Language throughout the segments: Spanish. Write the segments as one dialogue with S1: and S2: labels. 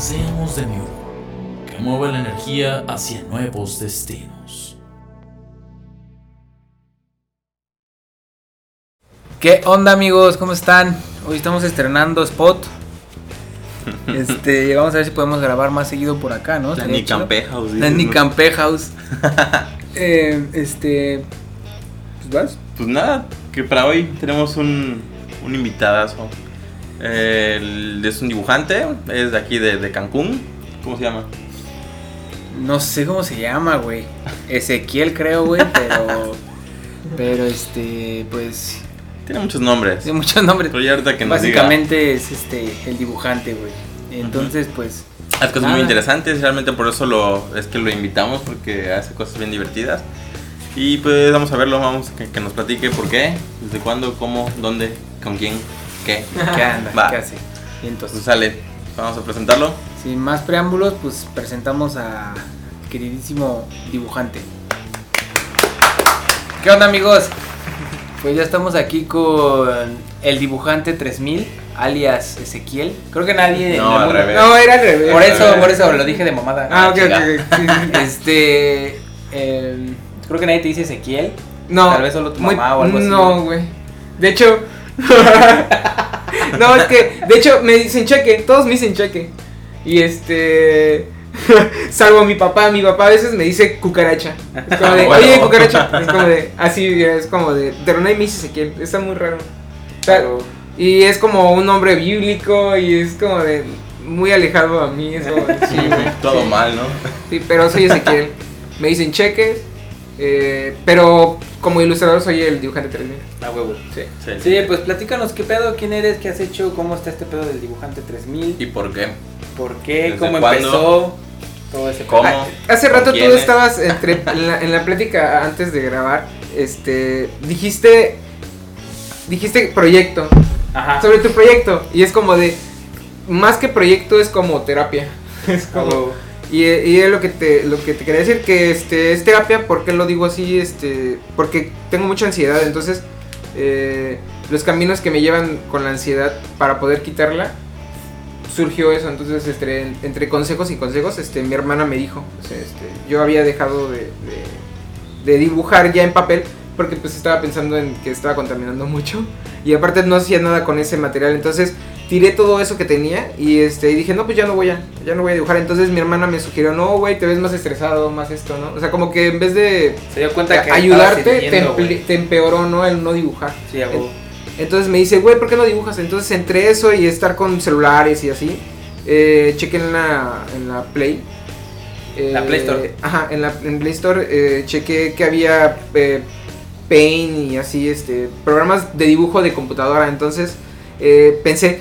S1: Seamos de New que mueva la energía hacia nuevos destinos.
S2: ¿Qué onda amigos? ¿Cómo están? Hoy estamos estrenando Spot. Este, vamos a ver si podemos grabar más seguido por acá, ¿no?
S3: La
S2: chido.
S3: House.
S2: La. Eh, este. Pues vas.
S3: Pues nada, que para hoy tenemos un, un invitadazo. Eh, es un dibujante, es de aquí de, de Cancún. ¿Cómo se llama?
S2: No sé cómo se llama, güey. Ezequiel, creo, güey, pero. Pero este, pues.
S3: Tiene muchos nombres.
S2: Tiene muchos nombres.
S3: Pero ya ahorita que nos diga.
S2: Básicamente es este el dibujante, güey. Entonces, pues.
S3: Hace cosas
S2: Nada.
S3: muy interesantes, realmente por eso lo, es que lo invitamos, porque hace cosas bien divertidas. Y pues vamos a verlo, vamos a que, que nos platique por qué, desde cuándo, cómo, dónde, con quién, qué.
S2: ¿Qué anda?
S3: Va.
S2: ¿Qué hace? Y
S3: Pues
S2: entonces,
S3: sale, vamos a presentarlo.
S2: sin más preámbulos, pues presentamos a queridísimo dibujante. ¿Qué onda, amigos? Pues ya estamos aquí con el dibujante 3000, alias Ezequiel. Creo que nadie.
S3: No, al
S2: mundo-
S3: revés.
S4: No, era al revés.
S2: Por eso, por eso lo dije de mamada.
S4: Ah, ok, ok,
S2: chinga.
S4: ok.
S2: Este. creo que nadie te dice Ezequiel.
S4: No.
S2: Tal vez solo tu
S4: muy-
S2: mamá o algo así.
S4: No, güey. De hecho. no, es que. De hecho, me dicen cheque. Todos me dicen cheque. Y este. Salvo mi papá. Mi papá a veces me dice cucaracha. Es como de.
S3: Bueno.
S4: Oye, cucaracha. Es como de. Así, es como de. Pero nadie me dice Ezequiel. Está muy raro. Y es como un nombre bíblico. Y es como de. Muy alejado a mí. Es como de, sí, güey.
S3: Todo
S4: Sí.
S3: mal, ¿no?
S4: Sí, pero soy Ezequiel. Me dicen cheques. Eh, pero como ilustrador soy el dibujante 3000.
S2: A huevo.
S4: Sí.
S3: Sí.
S2: Sí, pues platícanos qué pedo, quién eres, qué has hecho, cómo está este pedo del dibujante 3000,
S3: ¿Y por qué?
S2: por qué,
S3: ¿Desde
S2: cómo
S3: cuándo?
S2: empezó, todo ese
S3: ¿Cómo?
S4: Ah, Hace
S3: ¿Con
S4: rato tú estabas entre, en, la, en la plática antes de grabar. Este. Dijiste. Dijiste proyecto.
S2: Ajá.
S4: Sobre tu proyecto. Y es como de. Más que proyecto es como terapia. Es como. Y, y lo que te lo que te quería decir que este es terapia ¿por qué lo digo así? Este porque tengo mucha ansiedad, entonces eh, los caminos que me llevan con la ansiedad para poder quitarla surgió eso, entonces este, en- entre consejos y consejos este mi hermana me dijo, este, yo había dejado de, de- de dibujar ya en papel porque pues estaba pensando en que estaba contaminando mucho y aparte no hacía nada con ese material, entonces tiré todo eso que tenía y este y dije, "No, pues ya no voy a ya no voy a dibujar." Entonces mi hermana me sugirió, "No, güey, te ves más estresado, más esto, ¿no?" O sea, como que en vez de
S2: Se dio cuenta que
S4: ayudarte te, empeoró, ¿no? El no dibujar.
S2: Sí.
S4: Entonces me dice, güey, ¿por qué no dibujas? Entonces entre eso y estar con celulares y así, eh, chequé en la, en la Play. eh,
S2: La Play Store.
S4: Ajá, en la en Play Store eh, chequé que había eh, Paint y así, este, programas de dibujo de computadora. Entonces eh, pensé,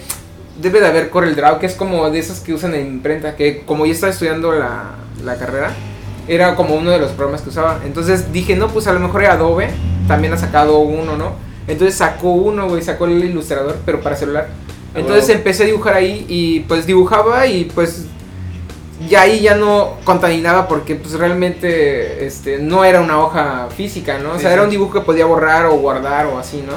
S4: debe de haber Corel Draw, que es como de esos que usan en imprenta, que como yo estaba estudiando la, la carrera, era como uno de los programas que usaba. Entonces dije, no, pues a lo mejor Adobe también ha sacado uno, ¿no? Entonces sacó uno, güey, sacó el ilustrador, pero para celular.
S2: Ah,
S4: Entonces
S2: huevo.
S4: empecé a dibujar ahí y pues dibujaba y pues ya ahí ya no contaminaba porque pues realmente este no era una hoja física, ¿no? O
S2: Sí,
S4: sea,
S2: sí.
S4: era un dibujo que podía borrar o guardar o así, ¿no?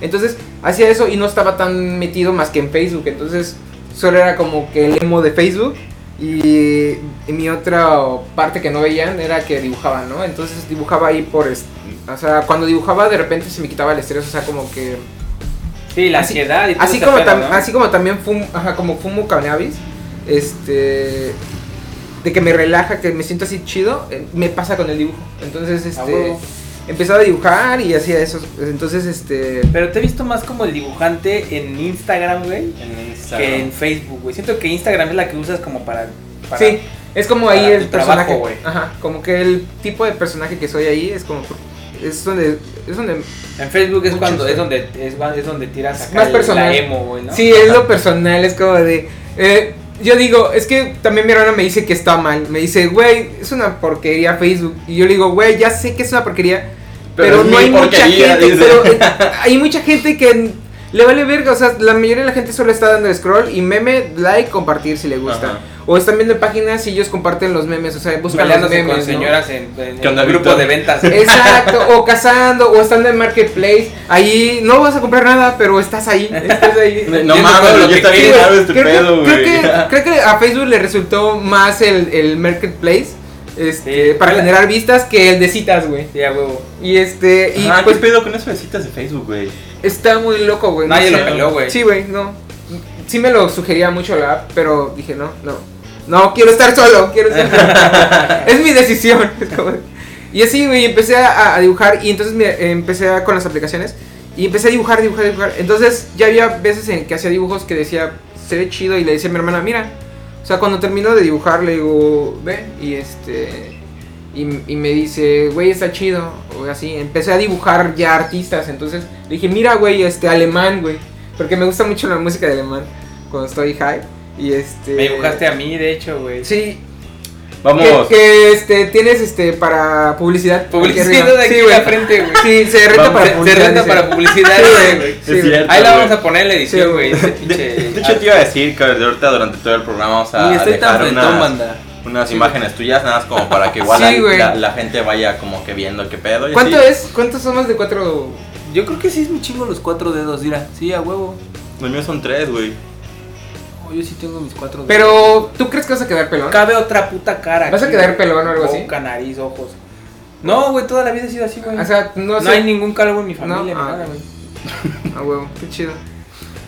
S4: Entonces hacía eso y no estaba tan metido más que en Facebook, entonces solo era como que el emo de Facebook y, y mi otra parte que no veían era que dibujaba, ¿no? Entonces dibujaba ahí por, o sea, cuando dibujaba de repente se me quitaba el estrés, o sea, como que
S2: Sí, la
S4: así-
S2: ansiedad y todo
S4: así como,
S2: pedo,
S4: tam-
S2: ¿no?
S4: así como también fumo, ajá, como fumo cannabis, este, de que me relaja, que me siento así chido, eh, me pasa con el dibujo. Entonces, este. Empezaba a dibujar y hacía eso. Entonces, este,
S2: Pero te he visto más como el dibujante en Instagram, güey,
S3: En Instagram.
S2: que en Facebook, güey. Siento que Instagram es la que usas como para... para
S4: sí, es como ahí el
S2: trabajo,
S4: personaje,
S2: güey.
S4: ajá, como que el tipo de personaje que soy ahí es como es donde es donde
S2: En Facebook es cuando es donde es, es donde tiras acá
S4: Más
S2: el-
S4: personal.
S2: la emo, güey, ¿no?
S4: Sí, es lo personal, es como de. eh, yo digo, es que también mi hermana me dice que está mal. Me dice, güey, es una porquería Facebook. Y yo le digo, güey, ya sé que es una porquería. Pero, no hay mucha gente.
S3: dice.
S4: Pero eh, hay mucha gente que le vale verga. O sea, la mayoría de la gente solo está dando scroll y meme, like, compartir si le gusta.
S3: Ajá.
S4: O están viendo páginas y ellos comparten los memes. O sea, buscan los memes.
S2: con
S4: ¿no?
S2: señoras en, en
S3: ¿Qué onda,
S2: el grupo de ventas.
S4: Exacto, o cazando, o estando en marketplace. Ahí no vas a comprar nada, pero estás ahí. Estás ahí.
S3: No mames, está bien
S2: quieres.
S3: grave este
S4: creo, que-
S3: pedo,
S4: creo
S3: güey.
S4: creo que a Facebook le resultó más el, el marketplace este,
S2: Sí.
S4: para generar vistas que el de citas, güey.
S2: Sí, a huevo.
S4: Y este, y
S3: Ah,
S4: pues
S3: ¿qué pedo con eso de citas de Facebook, güey?
S4: está muy loco, güey. no
S2: Nadie
S4: sé.
S2: lo peló, güey.
S4: Sí, güey, no. Sí me lo sugería mucho la app, pero dije, no, no. No, quiero estar solo, quiero estar solo. es mi decisión. Y así, güey, empecé a, a dibujar y entonces me, empecé a- con las aplicaciones y empecé a dibujar, dibujar, dibujar. Entonces ya había veces en que hacía dibujos que decía, se ve chido y le decía a mi hermana, mira. O sea, cuando termino de dibujar le digo, ve, y este... Y, y me dice, güey, está chido. O así, empecé a dibujar ya artistas. Entonces le dije, mira, güey, este alemán, güey. Porque me gusta mucho la música de alemán cuando estoy high. Y este.
S2: Me dibujaste a mí, de hecho, güey.
S4: Sí.
S3: Vamos.
S4: Que, que, este, tienes este para publicidad.
S2: Publicidad de aquí
S4: Sí,
S2: la frente, güey.
S4: Sí, se renta
S3: Vamos,
S4: para
S2: Se, se
S4: publicidad.
S2: renta
S4: dice.
S2: para publicidad,
S4: Sí,
S2: güey.
S4: Sí,
S3: cierto.
S2: Ahí la
S3: güey.
S2: vamos a poner en la edición,
S4: Sí,
S2: güey.
S3: De, de hecho, te iba a decir que de ahorita durante todo el programa vamos a
S2: Ni estoy tan
S3: dejar
S2: frentón,
S3: unas,
S2: banda.
S3: unas
S4: Sí,
S3: imágenes tuyas, nada más como para que igual
S4: Sí,
S3: la, la gente vaya como que viendo qué pedo. y
S4: ¿Cuánto
S3: así.
S4: es? ¿Cuántos son más de cuatro?
S2: Yo creo que sí es muy chingo los cuatro dedos, mira. Sí, a huevo.
S3: Los míos son tres, güey.
S2: Yo sí tengo mis cuatro dedos.
S4: Pero, ¿tú crees que vas a quedar pelón?
S2: Cabe otra puta cara.
S4: ¿Vas a quedar pelón o algo así?
S2: Boca, nariz, ojos. No, güey, toda la vida he sido así, güey.
S4: O sea, no
S2: no,
S4: sé.
S2: hay ningún calvo en mi familia
S4: No,
S2: ni
S4: ah,
S2: nada, güey.
S4: A huevo, qué chido.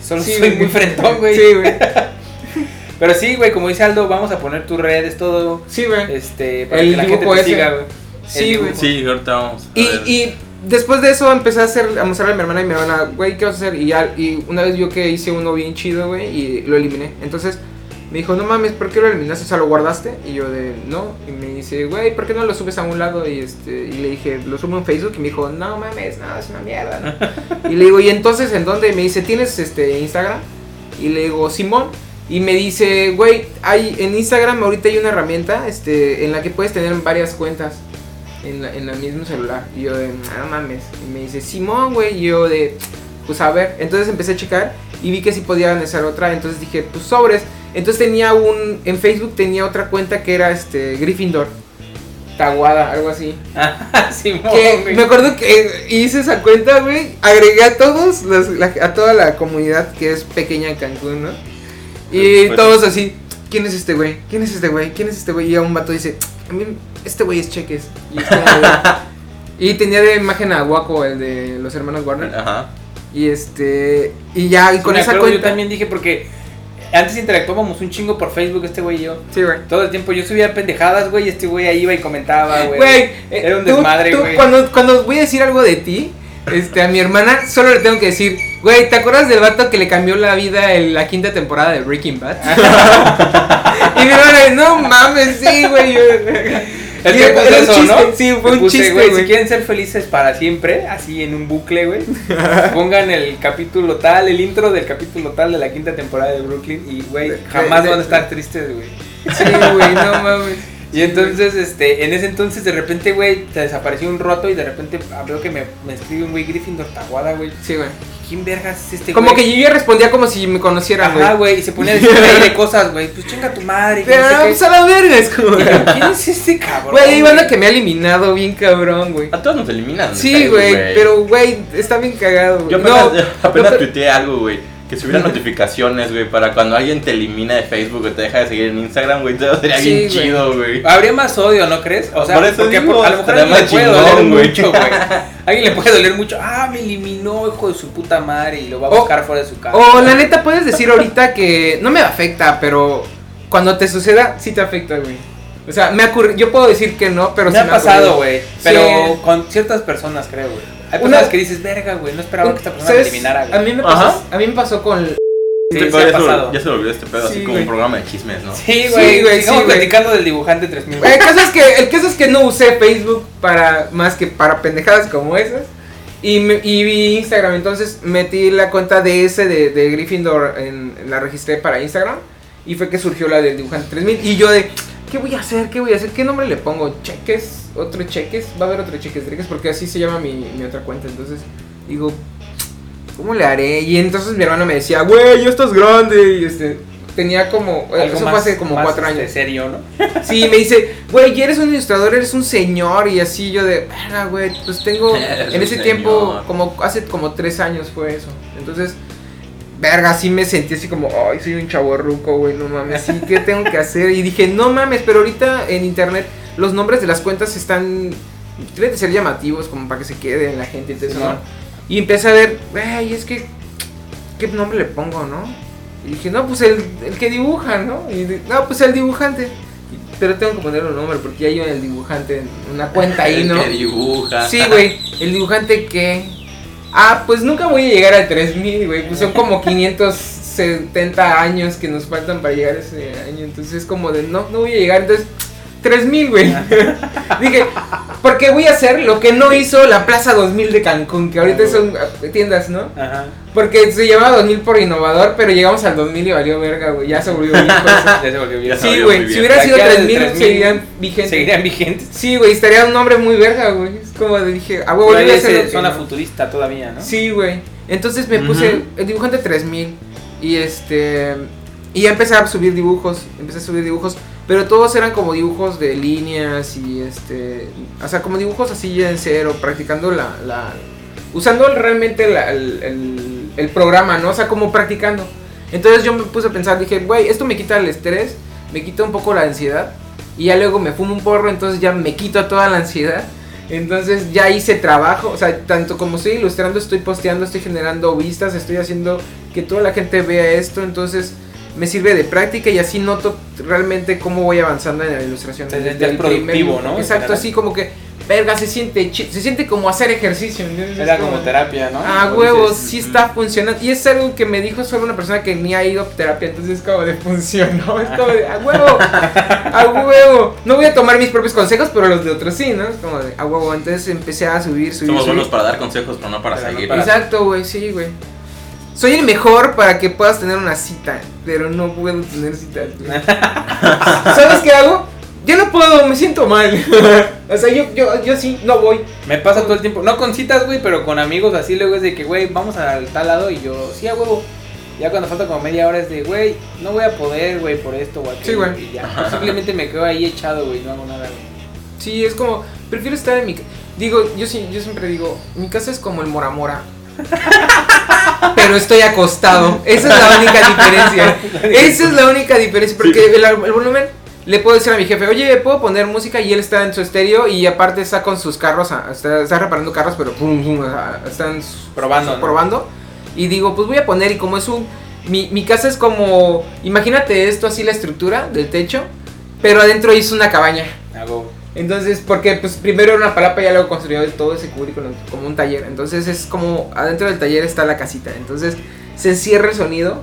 S2: Solo
S4: Sí,
S2: soy
S4: güey.
S2: muy frentón, güey.
S4: Sí, güey.
S2: Pero sí, güey, como dice Aldo, vamos a poner tus redes, todo.
S4: Sí, güey.
S2: Este, para
S4: El
S2: que la gente te siga, güey.
S4: Sí, güey.
S3: Sí, ahorita vamos. a
S4: Y,
S3: ver.
S4: y después de eso empecé a hacer a mostrarle a mi hermana y mi hermana, güey, ¿qué vas a hacer? Y ya, y una vez vio que hice uno bien chido, güey, y lo eliminé. Entonces me dijo, no mames, ¿por qué lo eliminaste? O sea, ¿lo guardaste? Y yo de, no. Y me dice, güey, ¿por qué no lo subes a un lado? Y este, y le dije, lo subo en Facebook. Y me dijo, no mames, no, es una mierda. ¿no?". y le digo, ¿y entonces en dónde? Y me dice, ¿tienes este Instagram? Y le digo, Simón. Y me dice, güey, hay en Instagram ahorita hay una herramienta este, en la que puedes tener varias cuentas en, la, en el mismo celular. Y yo de, no mames. Y me dice, Simón, güey. Y yo de, pues a ver. Entonces empecé a checar y vi que sí podía hacer otra. Entonces dije, pues sobres. Entonces tenía un, en Facebook tenía otra cuenta que era este, Gryffindor. Taguada, algo así.
S2: Simón,
S4: Que
S2: güey.
S4: me acuerdo que hice esa cuenta, güey. Agregué a todos, los- la- a toda la comunidad que es pequeña en Cancún, ¿no? Y
S3: Pues-
S4: todos así, ¿quién es este güey? ¿Quién es este güey? ¿Quién es este güey? Y a un vato dice, a mí, este güey es Cheques. Y, es como de- y tenía de imagen a Waco, el de los hermanos Warner.
S3: Ajá.
S4: Y este, y ya, y
S2: Sí,
S4: con esa
S2: acuerdo,
S4: cuenta.
S2: Yo también dije porque antes interactuábamos un chingo por Facebook, este güey y yo.
S4: Sí, güey.
S2: Todo el tiempo yo subía pendejadas, güey, y este güey ahí iba y comentaba, güey.
S4: Güey,
S2: Era un desmadre, güey.
S4: Cuando, cuando voy a decir algo de ti, este, a mi hermana, solo le tengo que decir, güey, ¿te acuerdas del vato que le cambió la vida en la quinta temporada de Breaking Bad? y mi hermana, no mames, sí, güey.
S2: Es que
S4: un
S2: eso,
S4: chiste,
S2: ¿no?
S4: Sí, fue un
S2: puse,
S4: chiste,
S2: güey. Si quieren ser felices para siempre, así en un bucle, güey, pongan el capítulo tal, el intro del capítulo tal de la quinta temporada de Brooklyn y, güey,
S4: De-
S2: jamás
S4: de-
S2: van a estar tristes, güey.
S4: Sí, güey, no mames.
S2: Y entonces, este, en ese entonces, de repente, güey, te desapareció un roto y de repente ah, veo que me, me escribe un güey Gryffindor Taguada, güey.
S4: Sí, güey.
S2: ¿Quién vergas es este
S4: Como
S2: güey?
S4: que yo ya respondía como si me conocieran, güey.
S2: Ajá, güey, y se ponía a decir de cosas, güey. Pues chinga tu madre. no
S4: Pero,
S2: qué.
S4: pues a la verga, es como.
S2: ¿Quién es este cabrón?
S4: Güey, hay banda que me ha eliminado bien cabrón, güey.
S3: A todos nos eliminan.
S4: Sí, güey, pero, güey, está bien cagado, güey.
S3: Yo apenas,
S4: No,
S3: apenas
S4: no, pero-
S3: tuiteé algo, güey. Que si hubiera notificaciones, güey, para cuando alguien te elimina de Facebook o te deja de seguir en Instagram, güey, todo sería
S4: Sí,
S3: bien chido, güey.
S2: Habría más odio, ¿no crees? O sea,
S3: Por eso
S2: porque
S3: digo,
S2: por- a lo mejor a
S3: estaría
S2: alguien le puede
S3: chingón,
S2: doler
S3: güey.
S2: mucho, güey. A alguien le puede doler mucho. Ah, me eliminó, hijo de su puta madre, y lo va a
S4: O-
S2: buscar fuera de su casa.
S4: O la neta puedes decir ahorita que no me afecta, pero cuando te suceda, sí te afecta, güey. O sea, me ocurre, yo puedo decir que no, pero
S2: me
S4: sí
S2: ha pasado,
S4: ocurrido.
S2: güey. Pero
S4: Sí.
S2: con ciertas personas, creo, güey. Hay
S4: Una-
S2: personas que dices, verga, güey, no esperaba que esta persona me
S4: ¿Sabes?
S2: eliminara,
S4: A
S2: güey.
S4: mí me pasó,
S3: Ajá.
S4: a mí me pasó con
S2: Sí,
S3: Este
S2: sí
S3: ya, se,
S2: pasado.
S3: ya se volvió este pedo
S4: Sí,
S3: así como
S4: güey.
S3: un programa de chismes, ¿no?
S2: Sí,
S4: Sí,
S2: güey.
S4: güey,
S2: Sigamos
S4: sí, güey.
S2: platicando del dibujante 3000.
S4: El caso es que el caso es que no usé Facebook para más que para pendejadas como esas. Y, me- y vi Instagram, entonces metí la cuenta de ese de, de Gryffindor, en, la registré para Instagram. Y fue que surgió la del dibujante 3000. Y yo de, ¿qué voy a hacer? ¿Qué voy a hacer? ¿Qué nombre le pongo? ¿Cheques? ¿Otro cheques? Va a haber otro cheques Dreques porque así se llama mi, mi otra cuenta. Entonces digo, ¿cómo le haré? Y entonces mi hermano me decía, güey, ya estás grande. Y este, tenía como,
S2: Algo
S4: eso
S2: más-
S4: fue hace como
S2: más,
S4: cuatro
S2: este,
S4: años.
S2: serio, ¿no?
S4: Sí, me dice, güey, ya eres un ilustrador, eres un señor. Y así yo de, verga, güey, pues tengo. En ese tiempo, como hace como tres años fue eso. Entonces, verga, sí me sentí así como, ay, soy un chavo ruco, güey, no mames, sí, ¿qué tengo que hacer? Y dije, no mames, pero ahorita en internet los nombres de las cuentas están. Deben de ser llamativos como para que se quede en la gente y todo eso,
S2: Sí,
S4: ¿no? Y empecé a ver, güey, es que. ¿Qué nombre le pongo, no? Y dije, no, pues el, el que dibuja, ¿no? Y di- no, pues el dibujante. Pero tengo que ponerle un nombre porque ya hay el dibujante en una cuenta ahí,
S3: El
S4: ¿no?
S3: que dibuja.
S4: Sí, güey. El dibujante que. Ah, pues nunca voy a llegar al 3000, güey. Pues son como 570 años que nos faltan para llegar a ese año. Entonces es como de no, no voy a llegar. Entonces, 3000, güey. Dije, porque voy a hacer lo que no hizo la Plaza 2000 de Cancún, que ahorita son ah, tiendas, ¿no?
S2: Ajá.
S4: Porque se llamaba 2000 por innovador, pero llegamos al 2000 y valió verga, güey. Ya se volvió bien.
S2: Ya se volvió bien.
S4: Sí, güey. Si hubiera sido
S2: De aquí al
S4: 3000,
S2: 3000,
S4: seguirían vigentes.
S2: Seguirían vigentes.
S4: Sí, güey, estaría un nombre muy verga, güey. Como dije, ah, a hacer lo
S2: se-
S4: que
S2: zona futurista todavía, ¿no?
S4: Sí, güey. Entonces me puse
S3: Ujú.
S4: el dibujante 3000 y este y ya empecé a subir dibujos, empecé a subir dibujos, pero todos eran como dibujos de líneas y este, o sea, como dibujos así ya en cero, practicando la, la usando realmente la- el, el- el programa, ¿no? O sea, como practicando. Entonces yo me puse a pensar, dije, güey, esto me quita el estrés, me quita un poco la ansiedad y ya luego me fumo un porro, entonces ya me quito toda la ansiedad. Entonces ya hice trabajo, o sea, tanto como estoy ilustrando, estoy posteando, estoy generando vistas, estoy haciendo que toda la gente vea esto, entonces me sirve de práctica y así noto realmente cómo voy avanzando en la ilustración. Desde el
S2: productivo,
S4: primer-
S2: ¿no?
S4: Exacto, así como que, verga, se siente, se siente como hacer ejercicio. ¿entiendes?
S2: Era como terapia, ¿no?
S4: Ah, huevos, sí está funcionando. Y es algo que me dijo solo una persona que ni ha ido a terapia, entonces es como de funcionó. Es como de, a huevo, a huevo. No voy a tomar mis propios consejos, pero los de otros sí, ¿no? Es como de, a huevo. Entonces empecé a subir, subir.
S3: Somos
S4: subir.
S3: buenos para dar consejos, pero no para
S2: Pero no
S3: seguir.
S2: para-
S4: Exacto, güey, sí, güey. Soy el mejor para que puedas tener una cita, pero no puedo tener citas. güey. ¿Sabes qué hago? Yo no puedo, me siento mal. o sea, yo, yo, yo sí, no voy.
S2: Me pasa todo el tiempo. No con citas, güey, pero con amigos así luego es de que, güey, vamos al tal lado y yo, sí, a huevo. Ya cuando falta como media hora es de, güey, no voy a poder, güey, por esto o aquello.
S4: Sí, güey.
S2: Y ya, simplemente me quedo ahí echado, güey, no hago nada, güey.
S4: Sí, es como, prefiero estar en mi Digo, yo sí, yo siempre digo, mi casa es como el Mora Mora. Pero estoy acostado. Esa es la única diferencia. Esa es la única diferencia. Porque el, el volumen le puedo decir a mi jefe, oye, ¿puedo poner música? Y él está en su estéreo y aparte está con sus carros, ah, está, está reparando carros, pero pum, pum, están
S2: Probando, ¿no?
S4: probando. Y digo, pues voy a poner, y como es un. Mi, mi casa es como. Imagínate esto así, la estructura del techo, pero adentro hizo una cabaña.
S2: Hago.
S4: Entonces, porque pues primero era una palapa y ya luego construyó todo ese cubículo como un taller. Entonces es como adentro del taller está la casita. Entonces se encierra el sonido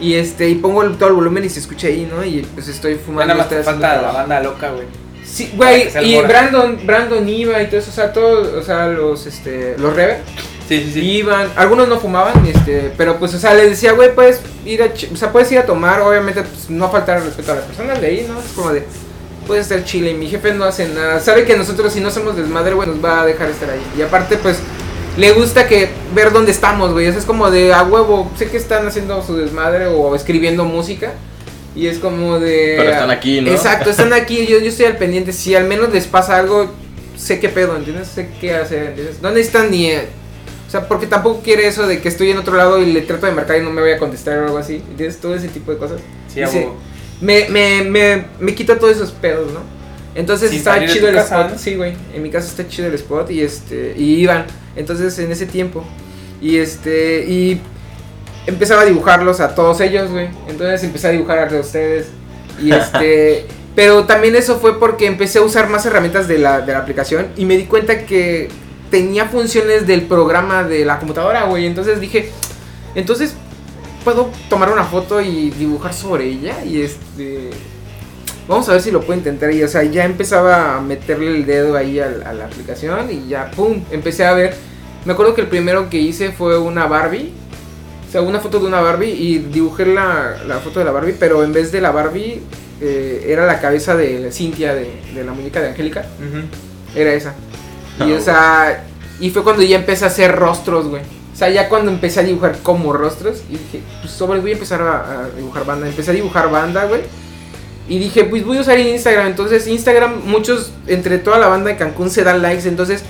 S4: y este y pongo el- todo el volumen y se escucha ahí, ¿no? Y pues estoy fumando.
S2: nada más falta la banda loca, güey.
S4: Sí, güey,
S2: el
S4: y
S2: Mora.
S4: Brandon, Brandon iba y todo eso, o sea, todos, o sea, los este los rever
S2: Sí, sí, sí.
S4: iban, algunos no fumaban, este, pero pues o sea, les decía, güey, puedes ir a o sea, puedes ir a tomar, obviamente pues no faltar al respeto a las personas de ahí, ¿no? Es como de puedes estar chile y mi jefe no hace nada. Sabe que nosotros si no somos desmadre, güey, nos va a dejar estar ahí. Y aparte, pues, le gusta que ver dónde estamos, güey. O sea, es como de a huevo. Sé que están haciendo su desmadre o escribiendo música. Y es como de.
S3: Pero están aquí, ¿no?
S4: Exacto, están aquí. Yo, yo estoy al pendiente. Si al menos les pasa algo, sé qué pedo, ¿entiendes? Sé qué hacer, ¿entiendes? No necesitan ni. eh, O sea, porque tampoco quiere eso de que estoy en otro lado y le trato de marcar y no me voy a contestar o algo así. ¿Entiendes? Todo ese tipo de cosas.
S2: Sí, hago.
S4: me, me, me, me quita todos esos pedos, ¿no? Entonces
S2: Sin de
S4: chido el
S2: casa,
S4: spot.
S2: ¿no?
S4: Sí, güey. En mi casa está chido el spot y este. Y iban. Entonces en ese tiempo. Y este. Y empezaba a dibujarlos a todos ellos, güey. Entonces empecé a dibujar a ustedes. Y este. pero también eso fue porque empecé a usar más herramientas de la, de la aplicación. Y me di cuenta que tenía funciones del programa de la computadora, güey. Entonces dije. Entonces puedo tomar una foto y dibujar sobre ella y este vamos a ver si lo puedo intentar y o sea ya empezaba a meterle el dedo ahí al- a, la aplicación y ya pum empecé a ver me acuerdo que el primero que hice fue una Barbie sea, una foto de una Barbie y dibujé la, la foto de la Barbie, pero en vez de la Barbie eh, era la cabeza de Cintia, de, de la muñeca de Angélica.
S2: Ujú.
S4: Era esa. Y
S3: Ah,
S4: o sea, y fue cuando ya empecé a hacer rostros, güey. O sea, ya cuando empecé a dibujar como rostros, y dije, pues sobre voy a empezar a, a dibujar banda. Empecé a dibujar banda, güey. Y dije, pues voy a usar Instagram. Entonces, Instagram, muchos, entre toda la banda de Cancún se dan likes. Entonces,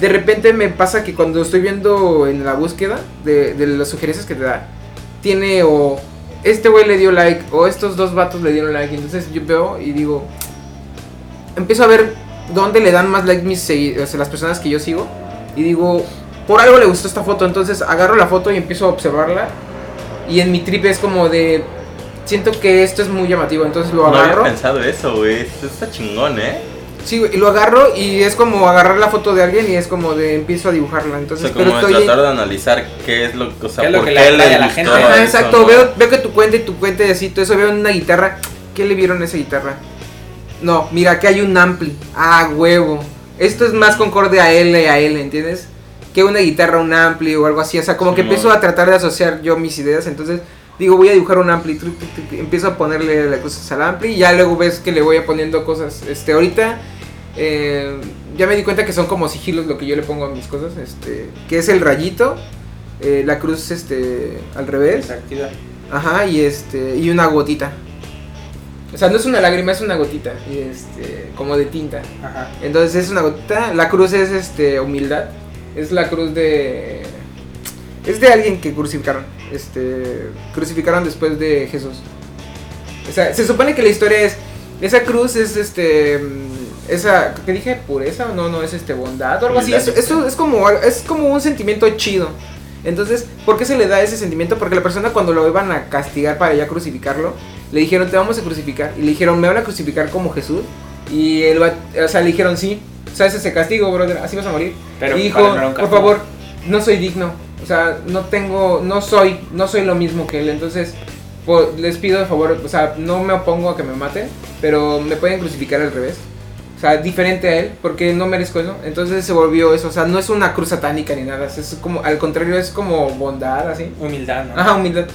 S4: de repente me pasa que cuando estoy viendo en la búsqueda de, de las sugerencias que te da, tiene o este güey le dio like, o estos dos vatos le dieron like. Entonces, yo veo y digo, empiezo a ver dónde le dan más like mis o las personas que yo sigo. Y digo, por algo le gustó esta foto. Entonces agarro la foto y empiezo a observarla. Y en mi trip es como de. Siento que esto es muy llamativo. Entonces lo
S3: No había
S4: agarro.
S3: pensado eso, güey. Esto está chingón, ¿eh?
S4: Sí, güey, y lo agarro y es como agarrar la foto de alguien y es como de empiezo a dibujarla.
S3: O
S4: Entonces,
S3: sea, como
S4: pero estoy.
S3: tratar de analizar qué es lo, o sea,
S2: ¿Qué es lo
S3: por
S2: que
S3: qué
S2: le a la gente?
S4: Ajá,
S3: eso,
S4: exacto,
S3: ¿no?
S4: veo, veo que tu cuenta y tu cuenta y así, todo eso, veo una guitarra. ¿Qué le vieron a esa guitarra? No, mira, que hay un ampli. Ah, huevo. Esto es más concorde a L a L, ¿entiendes? Que una guitarra, un ampli o algo así. O sea, como que empiezo a tratar de asociar yo mis ideas. Entonces, digo, voy a dibujar un ampli. Empiezo a ponerle las cosas al ampli. Y ya luego ves que le voy a poniendo cosas. Este, ahorita. eh, ya me di cuenta que son como sigilos lo que yo le pongo a mis cosas. Este, que es el rayito. eh, la cruz este al revés
S2: Desactiva.
S4: Ajá, y este. Y una gotita. O sea, no es una lágrima, es una gotita. Y este. como de tinta.
S2: Ajá.
S4: Entonces es una gotita. La cruz es este. humildad. Es la cruz de. Es de alguien que crucificaron. Este. Crucificaron después de Jesús. O sea, se supone que la historia es. Esa cruz es este. mm, Esa. ¿Qué dije? ¿Pureza? No, no, es este bondad o algo así. Eso, eso es como. Es como un sentimiento chido. Entonces, ¿por qué se le da ese sentimiento? Porque la persona cuando lo iban a castigar para ya crucificarlo, le dijeron, te vamos a crucificar. Y le dijeron, ¿me van a crucificar como Jesús? Y él va, o sea, le dijeron, sí, o sea, ese es el castigo, brother, así vas a morir.
S2: Pero
S4: y dijo, por favor, no soy digno. O sea, no tengo, no soy, no soy lo mismo que él. Entonces, po- les pido de favor, o sea, no me opongo a que me maten, pero me pueden crucificar al revés. O sea, diferente a él, porque no merezco eso. Entonces se volvió eso. O sea, no es una cruz satánica ni nada. Es como, al contrario, es como bondad, así.
S2: Humildad, ¿no?
S4: Ajá, humildad.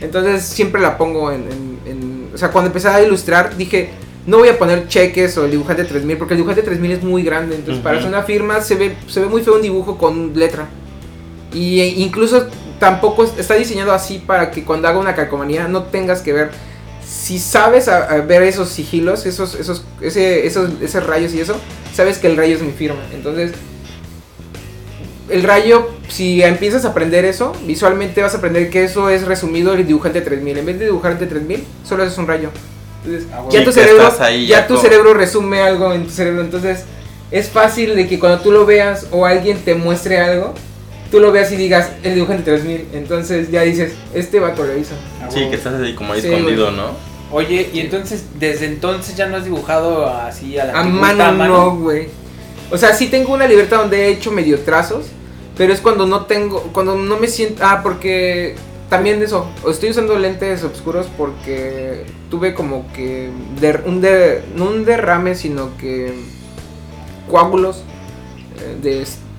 S4: Entonces siempre la pongo en, en- en- O sea, cuando empecé a ilustrar, dije, no voy a poner cheques o el dibujante 3000, porque el dibujante 3000 es muy grande. Entonces, para hacer una firma se ve, se ve muy feo un dibujo con letra. Y e- incluso tampoco es- está diseñado así para que cuando haga una calcomanía no tengas que ver. Si sabes a- a ver esos sigilos, esos, esos, ese, esos, esos rayos y eso, sabes que el rayo es mi firma. Entonces, el rayo, si empiezas a aprender eso, visualmente vas a aprender que eso es resumido el dibujante 3000. En vez de dibujante 3000, solo es un rayo. Entonces,
S2: Ah, bueno.
S4: ya tu cerebro,
S3: ahí
S4: ya
S3: ya
S4: tu cerebro resume algo en tu cerebro. Entonces, es fácil de que cuando tú lo veas o alguien te muestre algo, tú lo veas y digas el dibujante 3000. Entonces ya dices, este vato lo hizo.
S2: Ah,
S3: Sí, que estás así como ahí
S4: Sí,
S3: escondido, ¿no?
S2: Oye, y entonces, desde entonces ya no has dibujado así a la
S4: A
S2: antigüita,
S4: mano no, güey. O sea, sí tengo una libertad donde he hecho medio trazos, pero es cuando no tengo, cuando no me siento, ah, porque también de eso, estoy usando lentes oscuros porque tuve como que der- un der- no un derrame, sino que coágulos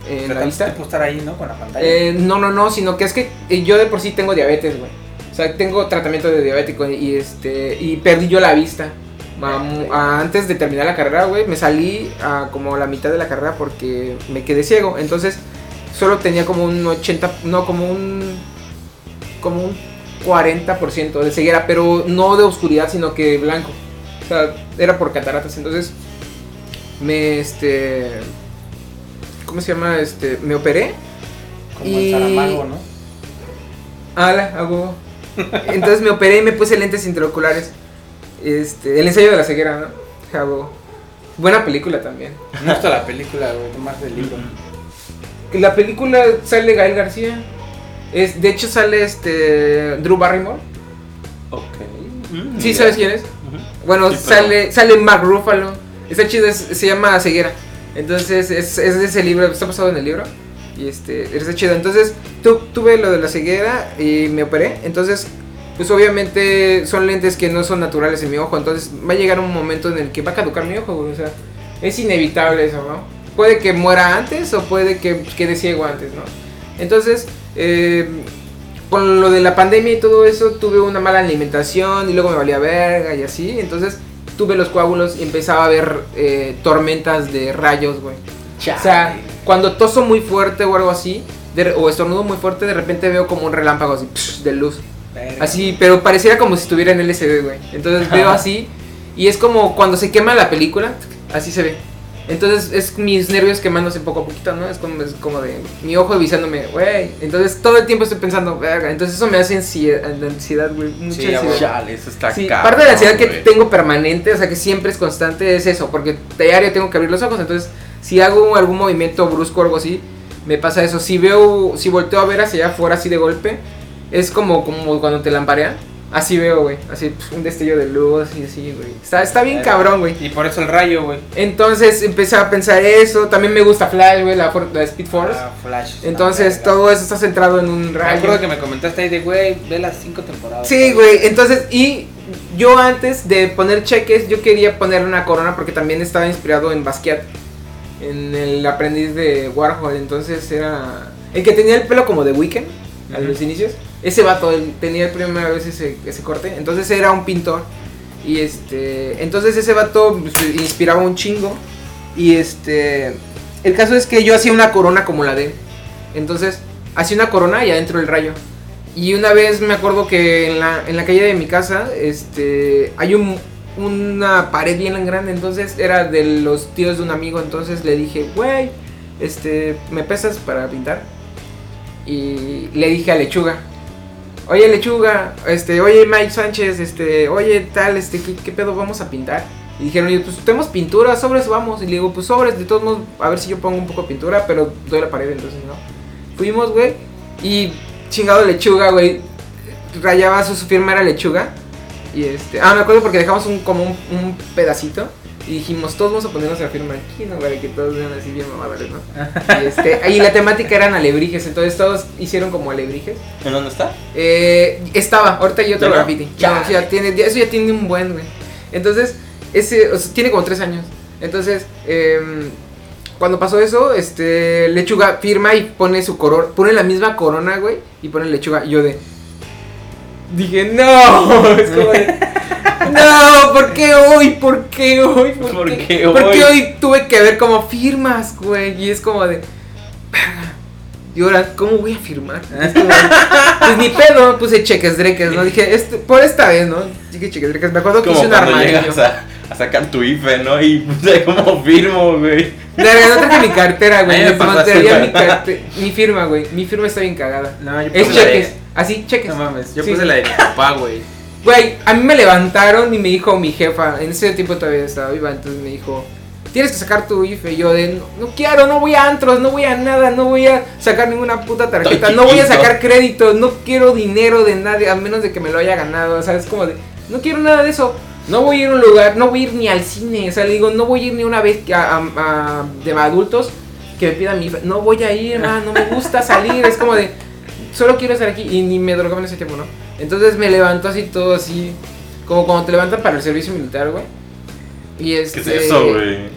S4: eh, en la
S2: Trataste
S4: vista.
S2: estar ahí, ¿no? Con la pantalla.
S4: Eh, no, no, no, sino que es que eh, yo de por sí tengo diabetes, güey. O sea, tengo tratamiento de diabético y este y perdí yo la vista. A- antes de terminar la carrera, güey, me salí a como la mitad de la carrera porque me quedé ciego. Entonces, solo tenía como un 80, no, como un como un 40% de ceguera, pero no de oscuridad, sino que blanco. O sea, era por cataratas. Entonces, me este ¿cómo se llama? Este, me operé
S2: Como
S4: y-
S2: el Saramago, ¿no?
S4: Ala, hago. Entonces me operé y me puse lentes intraoculares. Este, el ensayo de la ceguera, ¿no? Hago. Buena película también.
S2: No está la película, güey, nomás del libro.
S4: La película sale Gael García. Es, de hecho sale este Drew Barrymore.
S3: Ok. Mm,
S4: ¿Sí sabes quién es? Bueno,
S3: Sí, pero-
S4: sale sale Mark Ruffalo. Está chido, es- se llama Ceguera. Entonces es, ese libro, está basado en el libro. Y este, está chido. Entonces tu- tuve lo de la ceguera y me operé. Entonces, pues obviamente son lentes que no son naturales en mi ojo. Entonces va a llegar un momento en el que va a caducar mi ojo. O sea, es inevitable eso, ¿no? Puede que muera antes o puede que quede ciego antes, ¿no? Entonces, eh, con lo de la pandemia y todo eso, tuve una mala alimentación y luego me valía verga y así. Entonces tuve los coágulos y empezaba a ver eh, tormentas de rayos, güey. O sea, cuando toso muy fuerte o algo así, de- o estornudo muy fuerte, de repente veo como un relámpago así, psh, de luz.
S2: Verga.
S4: Así, pero pareciera como si estuviera en LCD, güey. Entonces veo así y es como cuando se quema la película, así se ve. Entonces es mis nervios quemándose poco a poquito, ¿no? Es como, es como de mi ojo avisándome, güey. Entonces todo el tiempo estoy pensando, verga. Entonces eso me hace ansiedad, ansiedad güey. Mucha
S2: Sí,
S4: ansiedad.
S3: Chale, eso está
S4: Sí,
S3: cabrón,
S4: parte de la ansiedad que tengo permanente, o sea que siempre es constante, es eso, porque diario tengo que abrir los ojos, entonces si hago algún movimiento brusco o algo así, me pasa eso. Si veo, si volteo a ver hacia allá afuera así de golpe, es como, como cuando te lamparean. Así veo, güey, así pf, un destello de luz y así, güey. Está, está bien cabrón, güey.
S2: Y por eso el rayo, güey.
S4: Entonces empecé a pensar eso, también me gusta Flash, güey, la, la Speed Force.
S2: Ah, Flash.
S4: Entonces todo eso está centrado en un
S2: Me
S4: rayo.
S2: acuerdo que me comentaste ahí de, güey, ve las cinco temporadas.
S4: Sí, güey. Entonces, y yo antes de poner cheques, yo quería ponerle una corona porque también estaba inspirado en Basquiat. En el aprendiz de Warhol. Entonces era. El que tenía el pelo como de Weekend a los inicios. Ese vato él tenía primera vez ese, ese corte. Entonces era un pintor. Y este. Entonces ese vato pues, inspiraba un chingo. Y este. El caso es que yo hacía una corona como la de él. Entonces, hacía una corona y adentro el rayo. Y una vez me acuerdo que en la, en la calle de mi casa, este, hay un, una pared bien grande, entonces era de los tíos de un amigo, entonces le dije, güey, este, ¿me pesas para pintar? Y le dije a Lechuga, oye Lechuga, este, oye Mike Sánchez, este, oye tal, este, ¿qué, pedo vamos a pintar? Y dijeron, "Oye, pues tenemos pintura, sobres vamos. Y le digo, pues sobres, de todos modos, a ver si yo pongo un poco de pintura, pero doy la pared, entonces no. Fuimos, güey, y chingado lechuga, güey. Rayaba su, firma era lechuga. Y este. Ah, me acuerdo porque dejamos un, como un pedacito. Y dijimos, todos vamos a ponernos la firma aquí, ¿no? Para que todos vean así bien mamables, ¿no? Y, este, y la temática eran alebrijes, entonces todos hicieron como alebrijes.
S3: ¿En dónde está?
S4: Eh, estaba, ahorita hay otro
S3: ¿Ya no?
S4: graffiti. Ya, ya tiene, eso ya tiene un buen, güey. Entonces, ese, o sea, tiene como tres años. Entonces, em, cuando pasó eso, este, Lechuga firma y pone su corona, pone la misma corona, güey, y pone Lechuga. Y yo de, dije, no, es como de, no, ¿por qué hoy? ¿Por qué hoy?
S3: ¿Por qué
S4: ¿Por
S3: hoy?
S4: qué hoy tuve que ver como firmas, güey? Y es como de, "Verga". y ahora, ¿cómo voy a firmar? Como pues ni pedo, puse cheques dreques, ¿no? Dije, este, por esta vez, ¿no? Dije cheques dreques. Me acuerdo que
S3: Como
S4: hice un armario.
S3: llegas a, a sacar tu IFE, ¿no? Y puse como firmo, güey.
S4: Verga, no traje mi cartera, güey.
S2: Me así,
S4: mi, carte- mi firma, güey. Mi firma está bien cagada.
S2: No, yo
S4: Es
S2: puse la de-
S4: cheques. Así, cheques.
S2: No mames, yo
S4: Sí.
S2: puse la de mi papá, güey.
S4: Güey, a mí me levantaron y me dijo mi jefa, en ese tiempo todavía estaba viva, entonces me dijo, tienes que sacar tu IFE. Yo de, no, no quiero, no voy a antros, no voy a nada, no voy a sacar ninguna puta tarjeta, no voy a sacar crédito, no quiero dinero de nadie, a menos de que me lo haya ganado. O sea, es como de, no quiero nada de eso. No voy a ir a un lugar, no voy a ir ni al cine. O sea, le digo, no voy a ir ni una vez que a, a- a- de adultos que me pidan mi. No voy a ir, ma, no me gusta salir. Es como de, solo quiero estar aquí y ni me drogaba en ese tiempo, ¿no? Entonces me levantó así todo así, como cuando te levantan para el servicio militar, güey. Y
S3: ¿Qué
S4: este...
S3: es eso, güey?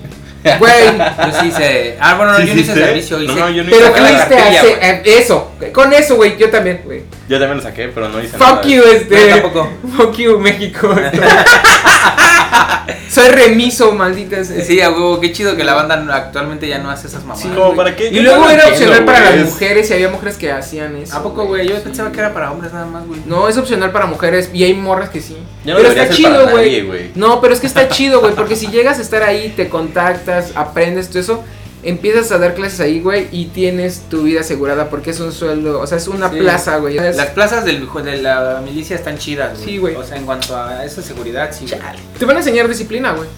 S4: Güey,
S2: Yo sí hice. Ah, bueno, no,
S3: ¿Sí
S2: yo no hice
S3: hiciste?
S2: servicio, hice.
S3: No, no, yo no
S4: pero
S3: hice
S4: fuiste a
S2: cartilla,
S4: hacer
S2: güey.
S4: eh, eso, con eso, güey, yo también, güey.
S3: Yo también lo saqué, pero no hice nada.
S4: Fuck you,
S2: Yo
S4: este...
S2: tampoco.
S4: Fuck you, México. Soy remiso, maldita sea.
S2: Sí, a huevo, qué chido que la banda actualmente ya no hace esas mamadas.
S4: Sí,
S3: Como,
S4: güey.
S3: ¿para qué?
S4: Y luego era opcional para las
S3: es-
S4: mujeres y había mujeres que hacían eso.
S2: ¿A poco, güey? Yo
S4: Sí.
S2: pensaba que era para hombres nada más, güey.
S4: No, es opcional para mujeres y hay morras que sí.
S3: Ya no
S4: pero está chido, güey. No, pero es que está chido, güey, porque si llegas a estar ahí, te contactas, aprendes todo eso, empiezas a dar clases ahí, güey, y tienes tu vida asegurada porque es un sueldo, o sea, es una
S2: Sí.
S4: plaza, güey. Es-
S2: Las plazas del, de la milicia están chidas, güey.
S4: Sí, güey.
S2: O sea, en cuanto a esa seguridad, sí. güey.
S4: Te van a enseñar disciplina, güey.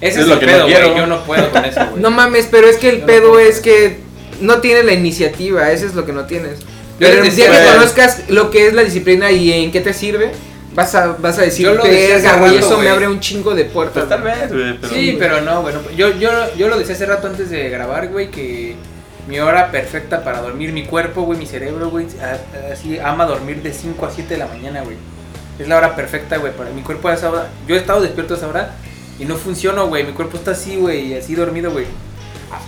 S2: Ese
S3: Es
S2: es,
S3: lo
S2: el
S3: que no
S2: pedo, güey.
S3: quiero.
S2: Yo no puedo con eso, güey.
S4: No mames, pero es que el
S2: Yo
S4: pedo es que no tienes la iniciativa, eso es lo que no tienes.
S2: Yo
S4: Pero
S2: decía,
S4: que conozcas lo que es la disciplina y en qué te sirve, vas a, vas a decir,
S2: Yo lo decía hace
S4: verga, güey, eso me abre un chingo de puertas.
S3: Pues tal
S4: güey".
S3: vez, güey, pero...
S2: Sí, pero no, bueno, yo, yo, yo lo decía hace rato antes de grabar, güey, que mi hora perfecta para dormir, mi cuerpo, güey, mi cerebro, güey, así ama dormir de 5 a 7 de la mañana, güey. Es la hora perfecta, güey, para mi cuerpo a esa hora. Yo he estado despierto a esa hora y no funciono, güey, mi cuerpo está así, güey, así dormido, güey.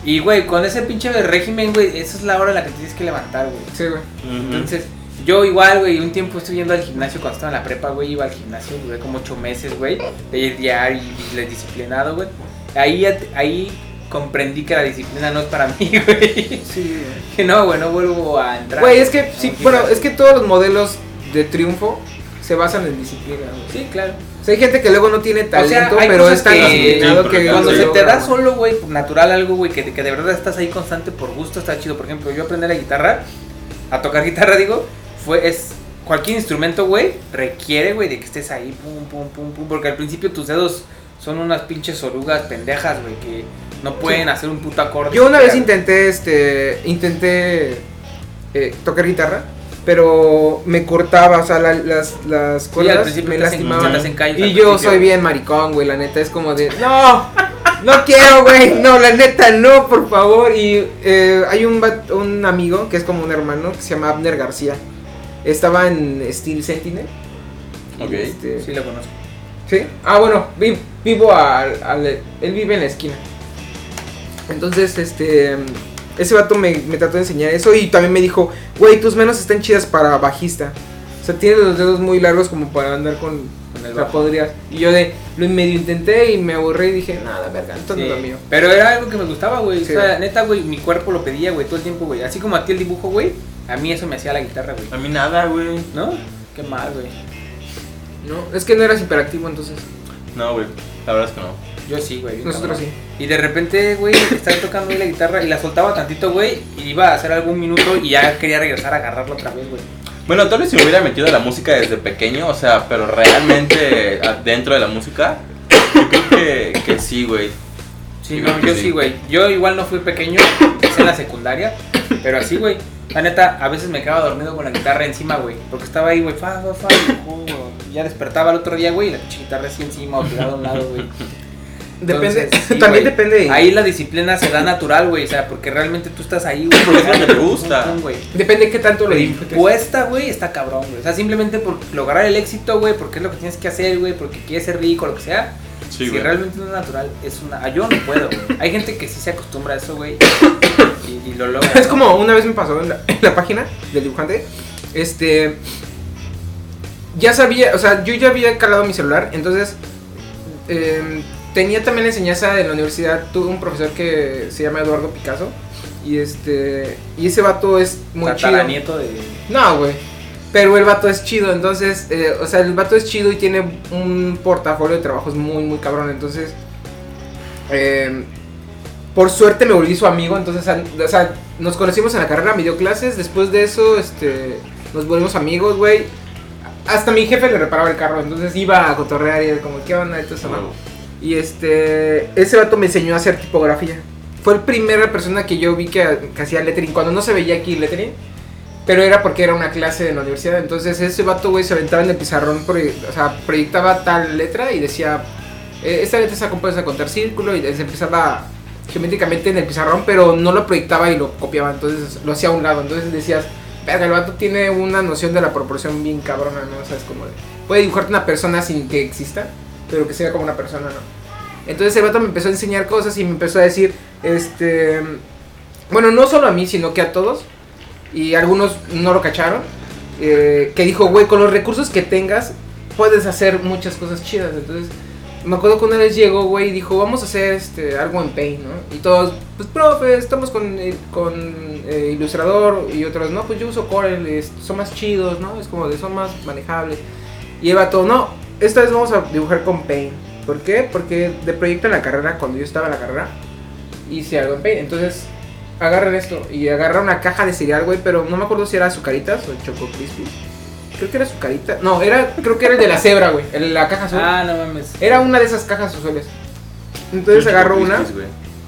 S2: Y, güey, con ese pinche régimen, güey, esa es la hora en la que tienes que levantar, güey.
S4: Sí, güey.
S2: Entonces, Yo igual, güey, un tiempo estuve yendo al gimnasio cuando estaba en la prepa, güey, iba al gimnasio, duré como ocho meses, güey, de ir diario y disciplinado, güey. Ahí, ahí comprendí que la disciplina no es para mí, güey.
S4: Sí,
S2: Que no, güey, no vuelvo a entrar.
S4: Güey, es que, sí,
S2: No,
S4: bueno, es que todos los modelos de triunfo se basan en disciplina, güey.
S2: Sí, claro.
S4: O sea, hay gente que luego no tiene
S2: O sea,
S4: talento, pero es tan
S2: que- Cuando se te da solo, güey, natural algo, güey, que, que de verdad estás ahí constante por gusto, está chido. Por ejemplo, yo aprender la guitarra, a tocar guitarra, digo, fue, es, cualquier instrumento, güey, requiere, güey, de que estés ahí, pum, pum, pum, pum, porque al principio tus dedos son unas pinches orugas pendejas, güey, que no pueden hacer un puto acorde.
S4: Yo una vez intenté, este, intenté eh, tocar guitarra, pero me cortaba, o sea, la- las, las
S2: Sí,
S4: cuerdas
S2: principio
S4: me lastimaban. Y yo
S2: principio.
S4: soy bien maricón, güey, la neta es como de, no, no quiero, güey, no, la neta no, por favor. Y eh, hay un, un amigo que es como un hermano que se llama Abner García. Estaba en Steel Sentinel.
S3: Ok.
S4: este,
S2: Sí, lo conozco.
S4: ¿Sí? Ah, bueno, vi- vivo al, al- Él vive en la esquina. Entonces, este. Ese vato me, me trató de enseñar eso y también me dijo, güey, tus manos están chidas para bajista. O sea, tienes los dedos muy largos como para andar con...
S2: Con el
S4: O sea, podrías. Y yo de... Lo medio intenté y me aburrí y dije, nada, verga, esto no es lo mío.
S2: Pero era algo que me gustaba, güey.
S4: Sí.
S2: O sea, neta, güey, mi cuerpo lo pedía, güey, todo el tiempo, güey. Así como a ti el dibujo, güey, a mí eso me hacía la guitarra, güey.
S3: A mí nada, güey.
S2: ¿No? Qué mal, güey.
S4: ¿No? Es que no eras hiperactivo entonces.
S3: No, güey. La verdad es que no.
S2: Yo sí, güey.
S4: Nosotros
S2: cabrón.
S4: sí.
S2: Y de repente, güey, estaba tocando ahí la guitarra y la soltaba tantito, güey, y iba a hacer algún minuto y ya quería regresar a agarrarlo otra vez, güey.
S3: Bueno, tal vez si me hubiera metido a la música desde pequeño, o sea, pero realmente dentro de la música, yo creo que, que sí, güey.
S2: Sí,
S3: Yo
S2: no, yo
S3: sí.
S2: sí, güey. Yo igual no fui pequeño, es en la secundaria, pero así, güey. La neta, a veces me quedaba dormido con la guitarra encima, güey. Porque estaba ahí, güey, fa, fa, fa, y, ya despertaba el otro día, güey, y la pinche guitarra así encima o tirada a un lado, güey.
S4: Depende,
S2: Entonces, sí,
S4: también
S2: güey.
S4: depende.
S2: Ahí la disciplina se da natural, güey. O sea, porque realmente tú estás ahí, güey.
S3: Porque es lo que te gusta.
S2: pum, pum, güey.
S4: Depende qué tanto lo
S2: impuesta, güey, está cabrón, güey. O sea, simplemente por lograr el éxito, güey, porque es lo que tienes que hacer, güey, porque quieres ser rico, lo que sea.
S3: Sí,
S2: si
S3: güey.
S2: realmente no es natural, es una. Yo no puedo, güey. Hay gente que sí se acostumbra a eso, güey. Y, y lo logra.
S4: Es como una vez me pasó en la, en la página del dibujante. Este. Ya sabía, o sea, yo ya había calado mi celular, entonces. em, tenía también enseñanza en la universidad. Tuve un profesor que se llama Eduardo Picasso. Y este. Y ese vato es muy chido.
S2: Tataranieto de.
S4: No, güey. Pero el vato es chido, entonces, eh, o sea, el vato es chido y tiene un portafolio de trabajos muy, muy cabrón. Entonces, eh, por suerte me volví su amigo, entonces, o sea, nos conocimos en la carrera, me dio clases. Después de eso, este, nos volvimos amigos, güey. Hasta mi jefe le reparaba el carro, entonces iba a cotorrear y era como, ¿qué onda? Entonces, ¿no? Y este, ese vato me enseñó a hacer tipografía. Fue la primera persona que yo vi que, que hacía lettering, cuando no se veía aquí lettering. Pero era porque era una clase en la universidad. Entonces ese vato, güey, se aventaba en el pizarrón, o sea, proyectaba tal letra y decía, eh, esta letra está compuesta con tal círculo y se empezaba geométricamente en el pizarrón, pero no lo proyectaba y lo copiaba, entonces lo hacía a un lado. Entonces decías, verga, el vato tiene una noción de la proporción bien cabrona, ¿no? O sea, es puede dibujarte una persona sin que exista, pero que sea como una persona, ¿no? Entonces el vato me empezó a enseñar cosas y me empezó a decir, este, bueno, no solo a mí, sino que a todos, y algunos no lo cacharon, eh, que dijo, güey, con los recursos que tengas, puedes hacer muchas cosas chidas. Entonces, me acuerdo que una vez llegó, güey, y dijo, vamos a hacer este, algo en Paint, ¿no? Y todos, pues, profe, estamos con, con eh, Ilustrador, y otros, no, pues yo uso Corel, son más chidos, ¿no? Es como de, son más manejables. Y el vato, no, esta vez vamos a dibujar con Paint. ¿Por qué? Porque de proyecto en la carrera, cuando yo estaba en la carrera, hice algo en Paint. Entonces, agarran esto y agarra una caja de cereal, güey, pero no me acuerdo si era azucaritas o Choco Crispy. Creo que era azucarita. No, era, creo que era el de la cebra, güey. el de la caja azul.
S2: Ah, no mames.
S4: Era una de esas cajas azules. Entonces agarró una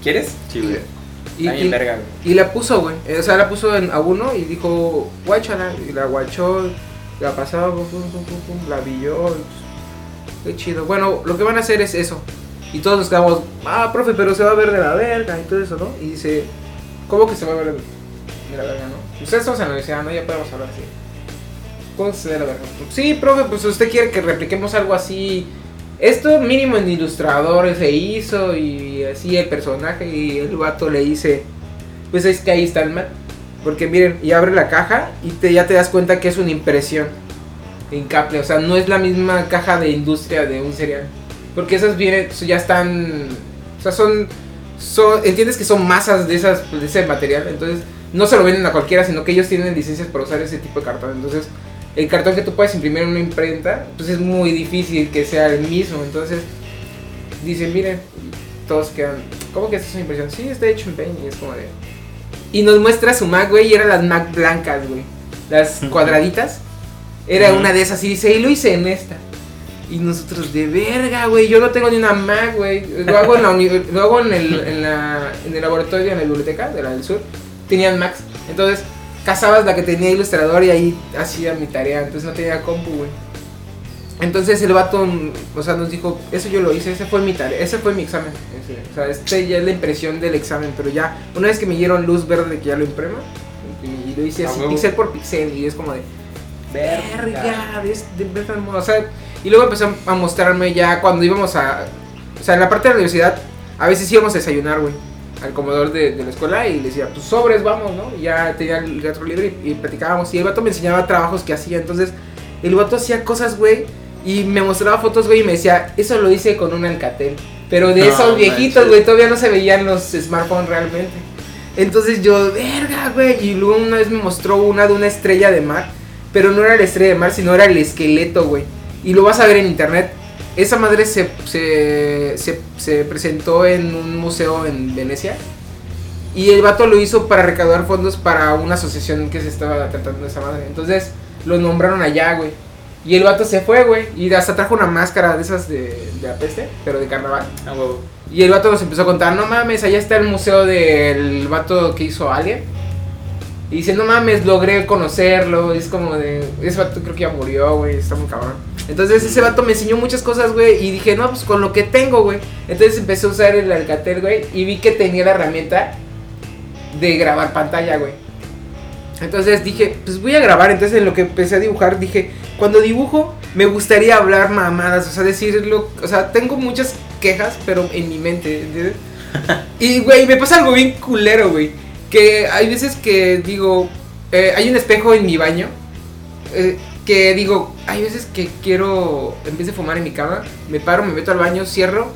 S2: ¿Quieres?
S3: Sí, güey.
S4: y, y-
S2: verga, güey.
S4: y la puso, güey. O sea, la puso en, a uno y dijo, guáchala. Y la guachó, la pasaba, pum, pum, pum, pum, pum, la villó. Qué chido. Bueno, lo que van a hacer es eso. Y todos nos quedamos, ah, profe, pero se va a ver de la verga y todo eso, ¿no? Y dice, ¿cómo que se va a ver de la verga, no? Ustedes estamos en la universidad, ¿no? Ya podemos hablar así. ¿Cómo se ve la verga? Sí, profe, pues usted quiere que repliquemos algo así. Esto mínimo en ilustradores se hizo y así el personaje y el vato le dice, pues es que ahí está el man. Porque miren, y abre la caja y te, ya te das cuenta que es una impresión en caple. O sea, no es la misma caja de industria de un cereal. Porque esas vienen, ya están. O sea, son. son entiendes que son masas de, esas, de ese material. Entonces, no se lo venden a cualquiera, sino que ellos tienen licencias para usar ese tipo de cartón. Entonces, el cartón que tú puedes imprimir en una imprenta, pues es muy difícil que sea el mismo. Entonces, dicen, miren, todos quedan. ¿Cómo que es una impresión? Sí, está hecho en Paint y es como de. Y nos muestra su Mac, güey, y eran las Mac blancas, güey. Las cuadraditas. Era una de esas y dice, y lo hice en esta. Y nosotros, de verga, güey, yo no tengo ni una Mac, güey. Lo hago en, la lo hago en, el, en, la, en el laboratorio, en la biblioteca de la del sur. Tenían Macs. Entonces, cazabas la que tenía ilustrador y ahí hacía mi tarea. Entonces no tenía compu, güey. Entonces el vato, mm, o sea, nos dijo, eso yo lo hice, ese fue mi tarea, ese fue mi examen. Ese, o sea, este ya es la impresión del examen, pero ya, una vez que me dieron luz verde de que ya lo imprima, y, lo hice así, pixel por pixel, y es como de, verga, es de verdad, o sea, y luego empezó a mostrarme ya cuando íbamos a, o sea, en la parte de la universidad, a veces íbamos a desayunar, güey, al comedor de, de la escuela y le decía, pues sobres, vamos, ¿no? Y ya tenía el teatro libre y, y platicábamos, y el vato me enseñaba trabajos que hacía, entonces, el vato hacía cosas, güey, y me mostraba fotos, güey, y me decía, eso lo hice con un Alcatel, pero de
S3: No
S4: esos viejitos, güey, todavía no se veían los smartphones realmente. Entonces yo, verga, güey. Y luego una vez me mostró una de una estrella de mar. Pero no era la estrella de mar, sino era el esqueleto, güey. Y lo vas a ver en internet. Esa madre se, se, se, se presentó en un museo en Venecia. Y el vato lo hizo para recaudar fondos para una asociación que se estaba tratando de esa madre. Entonces lo nombraron allá, güey. Y el vato se fue, güey. Y hasta trajo una máscara de esas de, de la peste, pero de carnaval.
S2: A huevo.
S4: Y el vato nos empezó a contar, no mames, allá está el museo del vato que hizo Alien. Y dice, no mames, logré conocerlo. Y es como de, ese vato creo que ya murió, güey, está muy cabrón. Entonces ese vato me enseñó muchas cosas, güey. Y dije, no, pues con lo que tengo, güey. Entonces empecé a usar el Alcatel, güey. Y vi que tenía la herramienta de grabar pantalla, güey. Entonces dije, pues voy a grabar. Entonces en lo que empecé a dibujar, dije, cuando dibujo, me gustaría hablar mamadas. O sea, decirlo. O sea, tengo muchas quejas, pero en mi mente, ¿entiendes? Y, güey, me pasa algo bien culero, güey. Que hay veces que digo, eh, hay un espejo en mi baño. eh, que digo, hay veces que quiero, en vez de fumar en mi cama, me paro, me meto al baño, cierro.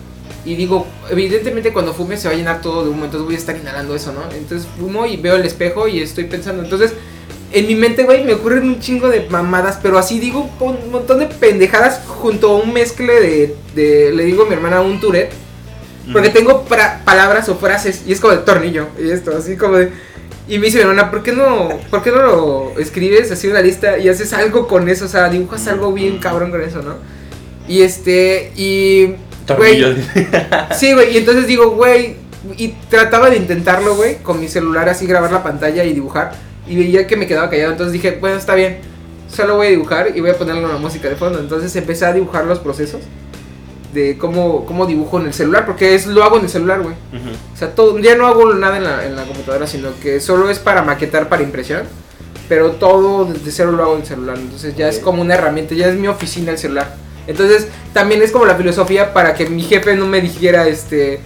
S4: Y digo, evidentemente cuando fume se va a llenar todo de humo, entonces voy a estar inhalando eso, ¿no? Entonces fumo y veo el espejo y estoy pensando. Entonces, en mi mente, güey, me ocurren un chingo de mamadas, pero así digo un montón de pendejadas junto a un mezcle de, de le digo a mi hermana, un Tourette. Porque tengo palabras o frases y es como de tornillo y esto, así como de... Y me dice mi hermana, ¿por qué no, ¿por qué no lo escribes así una lista y haces algo con eso? O sea, dibujas algo bien cabrón con eso, ¿no? Y este, y... Güey. Sí, güey, y entonces digo, güey, y trataba de intentarlo, güey, con mi celular así grabar la pantalla y dibujar. Y veía que me quedaba callado, entonces dije, bueno, está bien, solo voy a dibujar y voy a ponerle una música de fondo. Entonces empecé a dibujar los procesos de cómo, cómo dibujo en el celular, porque es lo hago en el celular, güey.
S3: Ujú.
S4: O sea, todo, ya no hago nada en la, en la computadora, sino que solo es para maquetar para impresión. Pero todo desde cero lo hago en el celular. Entonces ya es como una herramienta, ya es mi oficina el celular. Entonces también es como la filosofía para que mi jefe no me dijera, este,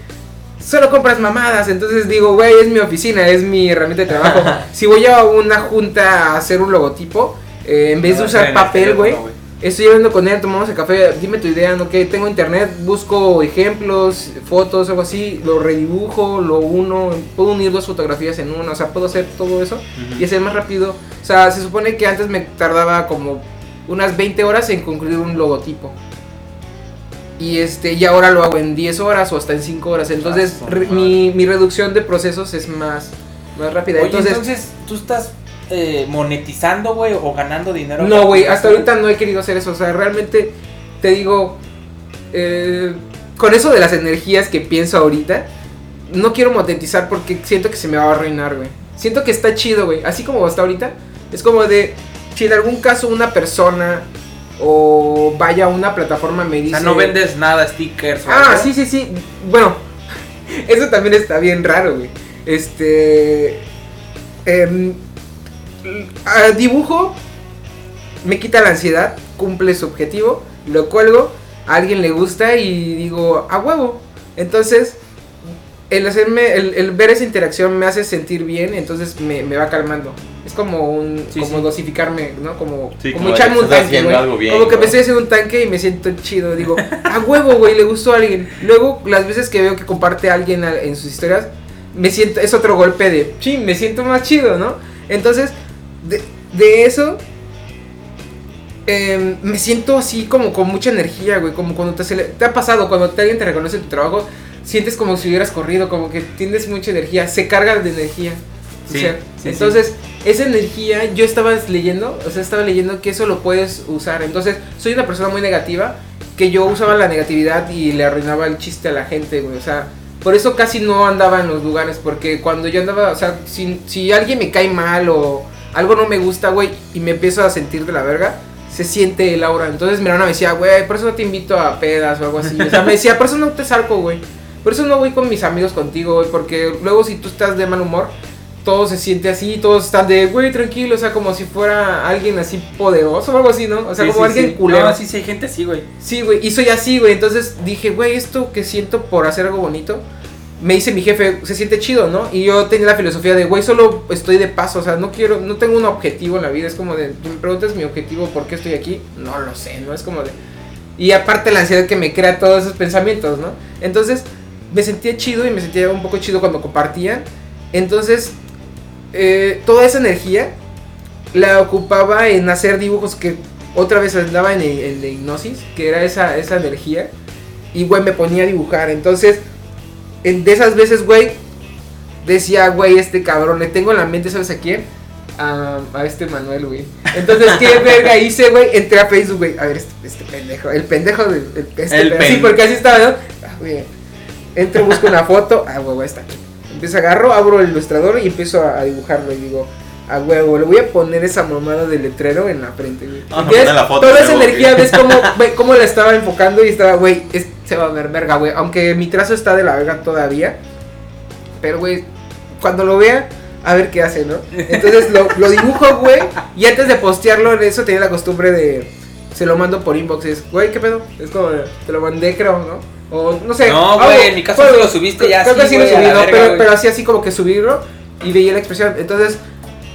S4: solo compras mamadas. Entonces digo, güey, es mi oficina, es mi herramienta de trabajo. si voy a una junta a hacer un logotipo, eh, en vez de
S2: No,
S4: usar papel, güey, Estoy hablando con él, tomamos el café, dime tu idea, ¿no? Que tengo internet, busco ejemplos, fotos, algo así, lo redibujo, lo uno, puedo unir dos fotografías en una, o sea, puedo hacer todo eso y hacer más rápido. O sea, se supone que antes me tardaba como unas 20 horas en concluir un logotipo. Y este, y ahora lo hago en 10 horas o hasta en 5 horas. Entonces,
S3: Ah,
S4: re- mi, mi reducción de procesos es más, más rápida.
S2: Oye,
S4: entonces,
S2: entonces, ¿tú estás eh, monetizando, güey, o ganando dinero?
S4: No, güey, hasta ahorita no he querido hacer eso. O sea, realmente te digo, eh, con eso de las energías que pienso ahorita, no quiero monetizar porque siento que se me va a arruinar, güey. Siento que está chido, güey. Así como está ahorita, es como de, si en algún caso una persona o vaya a una plataforma me
S2: O
S4: dice...
S2: sea, no vendes nada, stickers o
S4: Ah, sí, sí, sí. Bueno, eso también está bien raro, güey. Este. ah, dibujo, me quita la ansiedad, cumple su objetivo, lo cuelgo, a alguien le gusta y digo, a huevo. Entonces, el hacerme, el, el ver esa interacción me hace sentir bien, entonces me, me va calmando. Es como un,
S2: Sí,
S4: como
S2: sí.
S4: dosificarme, ¿no? Como,
S3: Sí,
S4: como
S3: como
S4: echarme un tanque, güey.
S3: bien,
S4: Como que me estoy haciendo un tanque y me siento chido. Digo, a huevo, güey, le gustó a alguien. Luego, las veces que veo que comparte a alguien a- en sus historias, me siento, es otro golpe de, ching, me siento más chido, ¿no? Entonces, de, de eso, em, me siento así como con mucha energía, güey. Como cuando te, te ha pasado, cuando te- alguien te reconoce tu trabajo, sientes como si hubieras corrido, como que tienes mucha energía, se carga de energía. O
S2: Sí,
S4: sea,
S2: sí,
S4: entonces, esa energía, yo estaba leyendo, o sea, estaba leyendo que eso lo puedes usar. Entonces, soy una persona muy negativa, que yo usaba la negatividad y le arruinaba el chiste a la gente, güey. O sea, por eso casi no andaba en los lugares, porque cuando yo andaba, o sea, si, si alguien me cae mal o algo no me gusta, güey, y me empiezo a sentir de la verga, se siente el aura. Entonces mi hermana me decía, güey, por eso no te invito a pedas o algo así. O sea, me decía, por eso no te salgo, güey. Por eso no voy con mis amigos contigo, güey, porque luego si tú estás de mal humor, todo se siente así, todos están de, güey, tranquilo, o sea, como si fuera alguien así poderoso o algo así, ¿no? O sea,
S2: Sí,
S4: como
S2: sí,
S4: alguien
S2: sí.
S4: culero.
S2: No, sí, sí, hay gente así, güey.
S4: Sí, güey, y soy así, güey. Entonces dije, güey, esto que siento por hacer algo bonito, me dice mi jefe, se siente chido, ¿no? Y yo tenía la filosofía de, güey, solo estoy de paso, o sea, no quiero, no tengo un objetivo en la vida. Es como de, me preguntas mi objetivo, ¿por qué estoy aquí? No lo sé, ¿no? Es como de. Y aparte la ansiedad que me crea todos esos pensamientos, ¿no? Entonces, me sentía chido y me sentía un poco chido cuando compartían. Entonces, eh, toda esa energía la ocupaba en hacer dibujos que otra vez andaba en, en la hipnosis, que era esa, esa energía. Y, güey, me ponía a dibujar. Entonces, en, de esas veces, güey, decía, güey, este cabrón, le tengo en la mente, ¿sabes a quién? A, a este Manuel, güey. Entonces, ¿qué verga hice, güey? Entré a Facebook, güey. A ver, este, este pendejo, el pendejo de. este
S3: El
S4: pendejo. Sí, porque así estaba, ¿no? Ah, güey. Entro, busco una foto. Ah, güey, está aquí. Empiezo, agarro, abro el ilustrador y empiezo a, a dibujarlo. Y digo, a huevo, le voy a poner esa mamada de letrero en la frente, güey. Toda esa energía, ves cómo, ve cómo la estaba enfocando y estaba, güey, es- se va a ver verga, güey. Aunque mi trazo está de la verga todavía. Pero, güey, cuando lo vea, a ver qué hace, ¿no? Entonces lo, lo dibujo, güey. Y antes de postearlo, en eso tenía la costumbre de. Se lo mando por inbox. Es, güey, ¿qué pedo? Es como, te lo mandé, creo, ¿no? O no sé.
S2: No,
S4: algo-
S2: güey, en mi caso sí lo subiste ya
S4: Creo que sí lo subí, ¿no?
S2: verga,
S4: Pero, pero así, así como que subirlo y veía la expresión. Entonces,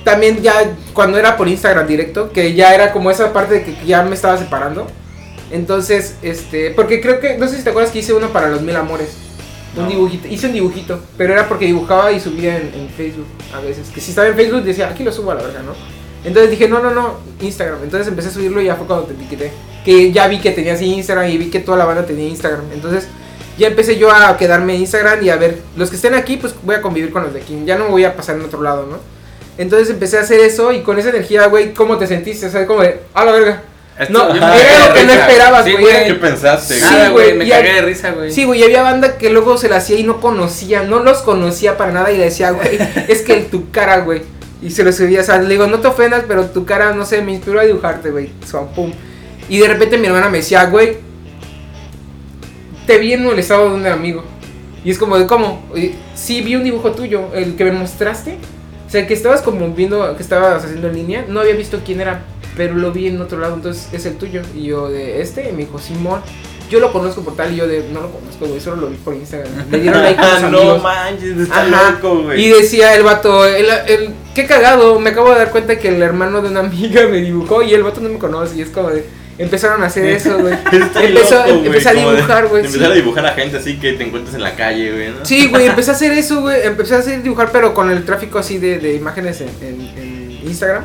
S4: también ya cuando era por Instagram directo, que ya era como esa parte de que ya me estaba separando. Entonces, este, porque creo que, no sé si te acuerdas que hice uno para los mil amores. Un dibujito, hice un dibujito, pero era porque dibujaba y subía en, en Facebook a veces. Que si estaba en Facebook decía, aquí lo subo a la verga, ¿no? Entonces dije, no, no, no, Instagram. Entonces empecé a subirlo y ya fue cuando te etiqueté. Que ya vi que tenía así Instagram y vi que toda la banda tenía Instagram. Entonces ya empecé yo a quedarme en Instagram y a ver, los que estén aquí, pues voy a convivir con los de aquí. Ya no me voy a pasar en otro lado, ¿no? Entonces empecé a hacer eso y con esa energía, güey, ¿cómo te sentiste? O sea, como de, a la verga. No,
S2: Yo
S4: era lo que no esperabas,
S2: Sí,
S4: güey.
S2: güey.
S3: ¿Qué pensaste?
S4: Sí,
S2: Nada, güey,
S4: güey,
S2: me cagué de risa, güey.
S4: Sí, güey, y había banda que luego se la hacía y no conocía, no los conocía para nada y le decía, güey, es que tu cara, güey. Y se lo subía, o sea, le digo, no te ofendas, pero tu cara, no sé, me inspiró a dibujarte, güey. So, pum. Y de repente mi hermana me decía, güey, te vi en el estado de un amigo. Y es como de, ¿cómo? Sí, vi un dibujo tuyo, el que me mostraste. O sea, que estabas como viendo, que estabas haciendo en línea. No había visto quién era, pero lo vi en otro lado, entonces es el tuyo. Y yo, de este, y me dijo, Simón. Yo lo conozco por tal y yo de, no lo conozco, güey, solo lo vi por Instagram. Le dieron like a sus
S3: no manches, está
S4: Ajá.
S3: loco, güey.
S4: Y decía el vato, el, el, qué cagado, me acabo de dar cuenta que el hermano de una amiga me dibujó y el vato no me conoce y es como de, empezaron a hacer eso, güey. Empezó,
S3: loco,
S4: empecé a dibujar, güey.
S3: Empezar a dibujar a gente así que te encuentres en la calle, güey, ¿no?
S4: Sí, güey, empecé a hacer eso, güey. Empecé a hacer dibujar, pero con el tráfico así de, de imágenes en, en- en Instagram.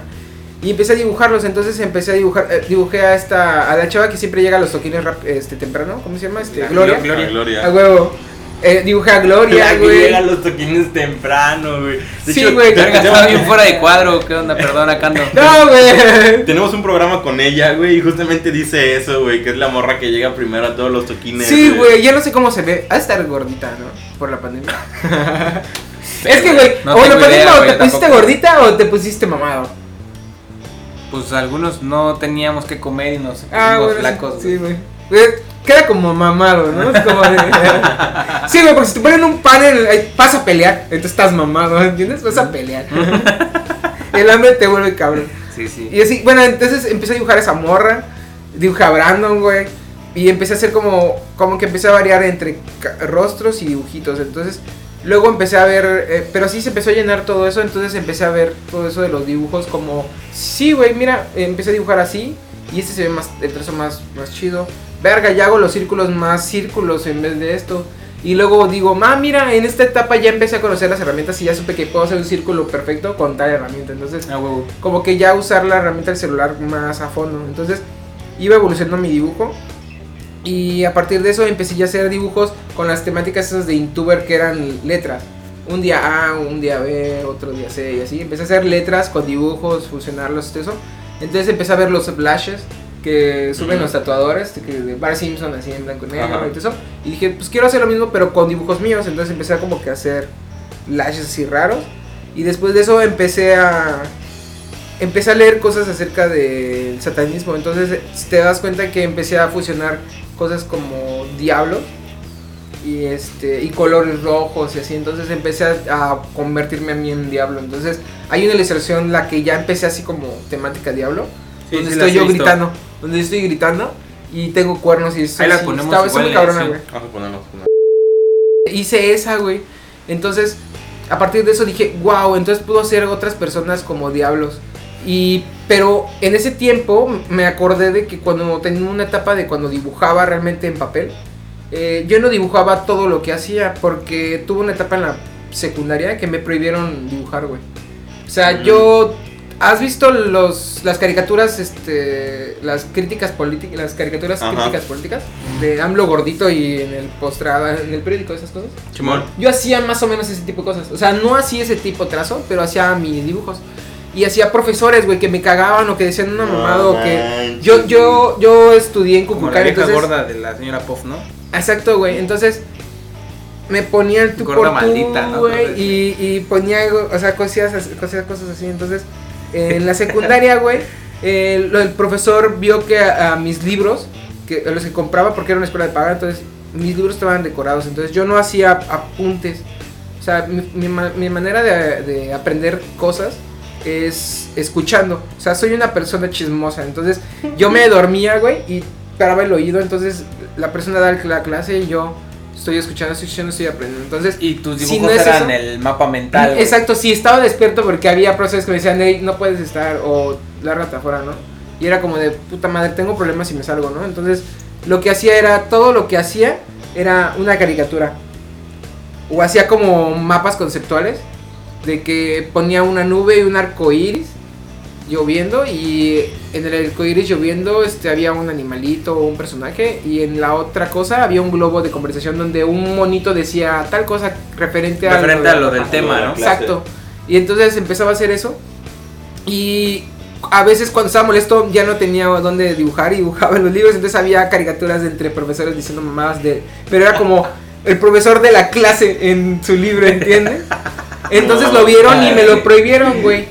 S4: Y empecé a dibujarlos, entonces empecé a dibujar, eh, dibujé a esta, a la chava que siempre llega a los toquines rap- este, temprano, ¿cómo se llama? Este,
S2: La
S4: Gloria.
S2: Glo- Gloria.
S3: Gloria.
S4: A huevo. Eh, dibujé a Gloria, güey.
S3: llega a los toquines temprano, güey. De
S4: Sí,
S3: hecho,
S4: güey,
S2: estaba bien fuera de cuadro. ¿Qué onda? Perdona, Cando.
S4: No, güey.
S3: Tenemos un programa con ella, güey, y justamente dice eso, güey, que es la morra que llega primero a todos los toquines.
S4: Sí, güey, ya no sé cómo se ve. Ha de estar gordita, ¿no? Por la pandemia. es que, güey,
S2: No
S4: o la pandemia
S2: idea,
S4: o
S2: güey,
S4: te pusiste gordita o te pusiste mamado.
S2: Pues algunos no teníamos que comer y nos
S4: Ah, bueno,
S2: flacos.
S4: sí, güey. Güey, Queda como mamado, ¿no? Es como de... sí, güey, porque si te ponen un pan en el... ay, Vas a pelear, entonces estás mamado, ¿entiendes? Vas a pelear. el hambre te vuelve cabrón.
S2: Sí, sí.
S4: Y así, bueno, entonces empecé a dibujar esa morra, dibujé a Brandon, güey, y empecé a hacer como, como que empecé a variar entre rostros y dibujitos. Entonces, Luego empecé a ver, eh, pero sí se empezó a llenar todo eso, entonces empecé a ver todo eso de los dibujos como, sí, güey, mira, empecé a dibujar así y este se ve más, el trazo más, más chido. Verga, ya hago los círculos más círculos en vez de esto. Y luego digo, ma, mira, en esta etapa ya empecé a conocer las herramientas y ya supe que puedo hacer un círculo perfecto con tal herramienta. Entonces,
S2: Ah,
S4: como que ya usar la herramienta del celular más a fondo. Entonces iba evolucionando mi dibujo. Y a partir de eso empecé ya a hacer dibujos con las temáticas esas de Intuber que eran letras. Un día A, un día B, otro día C y así. Empecé a hacer letras con dibujos, fusionarlos y todo eso. Entonces empecé a ver los splashes que suben los tatuadores, que de Bar Simpson así en blanco y negro
S3: Ajá.
S4: y todo eso. Y dije, pues quiero hacer lo mismo pero con dibujos míos. Entonces empecé a como que a hacer lashes así raros. Y después de eso empecé a empecé a leer cosas acerca del satanismo. Entonces, si te das cuenta que empecé a fusionar cosas como diablos y este y colores rojos y así. Entonces empecé a, a convertirme a mí en diablo. Entonces, hay una ilustración la que ya empecé así como temática diablo,
S2: Sí,
S4: donde
S2: sí,
S4: estoy yo
S2: visto.
S4: gritando, donde yo estoy gritando y tengo cuernos y eso
S2: Ahí la
S4: sí,
S2: ponemos
S4: está,
S2: igual
S4: cabrona, güey
S3: Vamos a
S4: hice esa, güey. Entonces, a partir de eso dije, wow, entonces puedo hacer otras personas como diablos. Y, pero en ese tiempo me acordé de que cuando tenía una etapa de cuando dibujaba realmente en papel, eh, yo no dibujaba todo lo que hacía porque tuve una etapa en la secundaria que me prohibieron dibujar, güey. O sea,
S3: Mm.
S4: yo... ¿Has visto los, las caricaturas, este, las críticas políticas, las caricaturas
S3: Ajá.
S4: críticas políticas de AMLO gordito y en el postrado, en el periódico, esas cosas?
S3: Chimón.
S4: Yo hacía más o menos ese tipo de cosas. O sea, no hacía ese tipo de trazo, pero hacía mis dibujos. Y hacía profesores, güey, que me cagaban o que decían una
S3: No
S4: mamada o que... Yo, yo, yo estudié en
S2: Como la
S4: Cucucán,
S2: vieja
S4: entonces...
S2: gorda de la señora Puff, ¿no?
S4: Exacto, güey. Entonces me ponía el tú
S2: Gorda
S4: por tú,
S2: maldita, ¿no?
S4: güey, y, y ponía, o sea, cosas, así- cosas, cosas así. Entonces, en la secundaria, güey, eh, el profesor vio que a, a mis libros, que a los que compraba, porque era una escuela de paga, entonces mis libros estaban decorados. Entonces yo no hacía apuntes. O sea, mi, mi ma- mi manera de, de aprender cosas es escuchando. O sea, soy una persona chismosa. Entonces, yo me dormía, güey, y paraba el oído. Entonces, la persona da la clase y yo estoy escuchando, estoy escuchando, estoy aprendiendo. Entonces,
S2: Y tus
S4: Si
S2: dibujos
S4: no
S2: eran el mapa mental.
S4: exacto, sí, estaba despierto porque había profesores que me decían, hey, no puedes estar, o lárgate afuera, ¿no? Y era como de, puta madre, tengo problemas si me salgo, ¿no? Entonces, lo que hacía era, todo lo que hacía era una caricatura. O hacía como mapas conceptuales de que ponía una nube y un arco iris lloviendo y en el arco iris lloviendo este, había un animalito o un personaje y en la otra cosa había un globo de conversación donde un monito decía tal cosa referente,
S2: Referente a lo del
S4: Ajá.
S2: tema, ¿no?
S4: Exacto. Y entonces empezaba a hacer eso. Y a veces cuando estaba molesto ya no tenía dónde dibujar y dibujaba en los libros. Entonces había caricaturas de entre profesores diciendo mamadas de... Pero era como el profesor de la clase en su libro, ¿entiendes? Entonces lo vieron y me lo prohibieron, güey.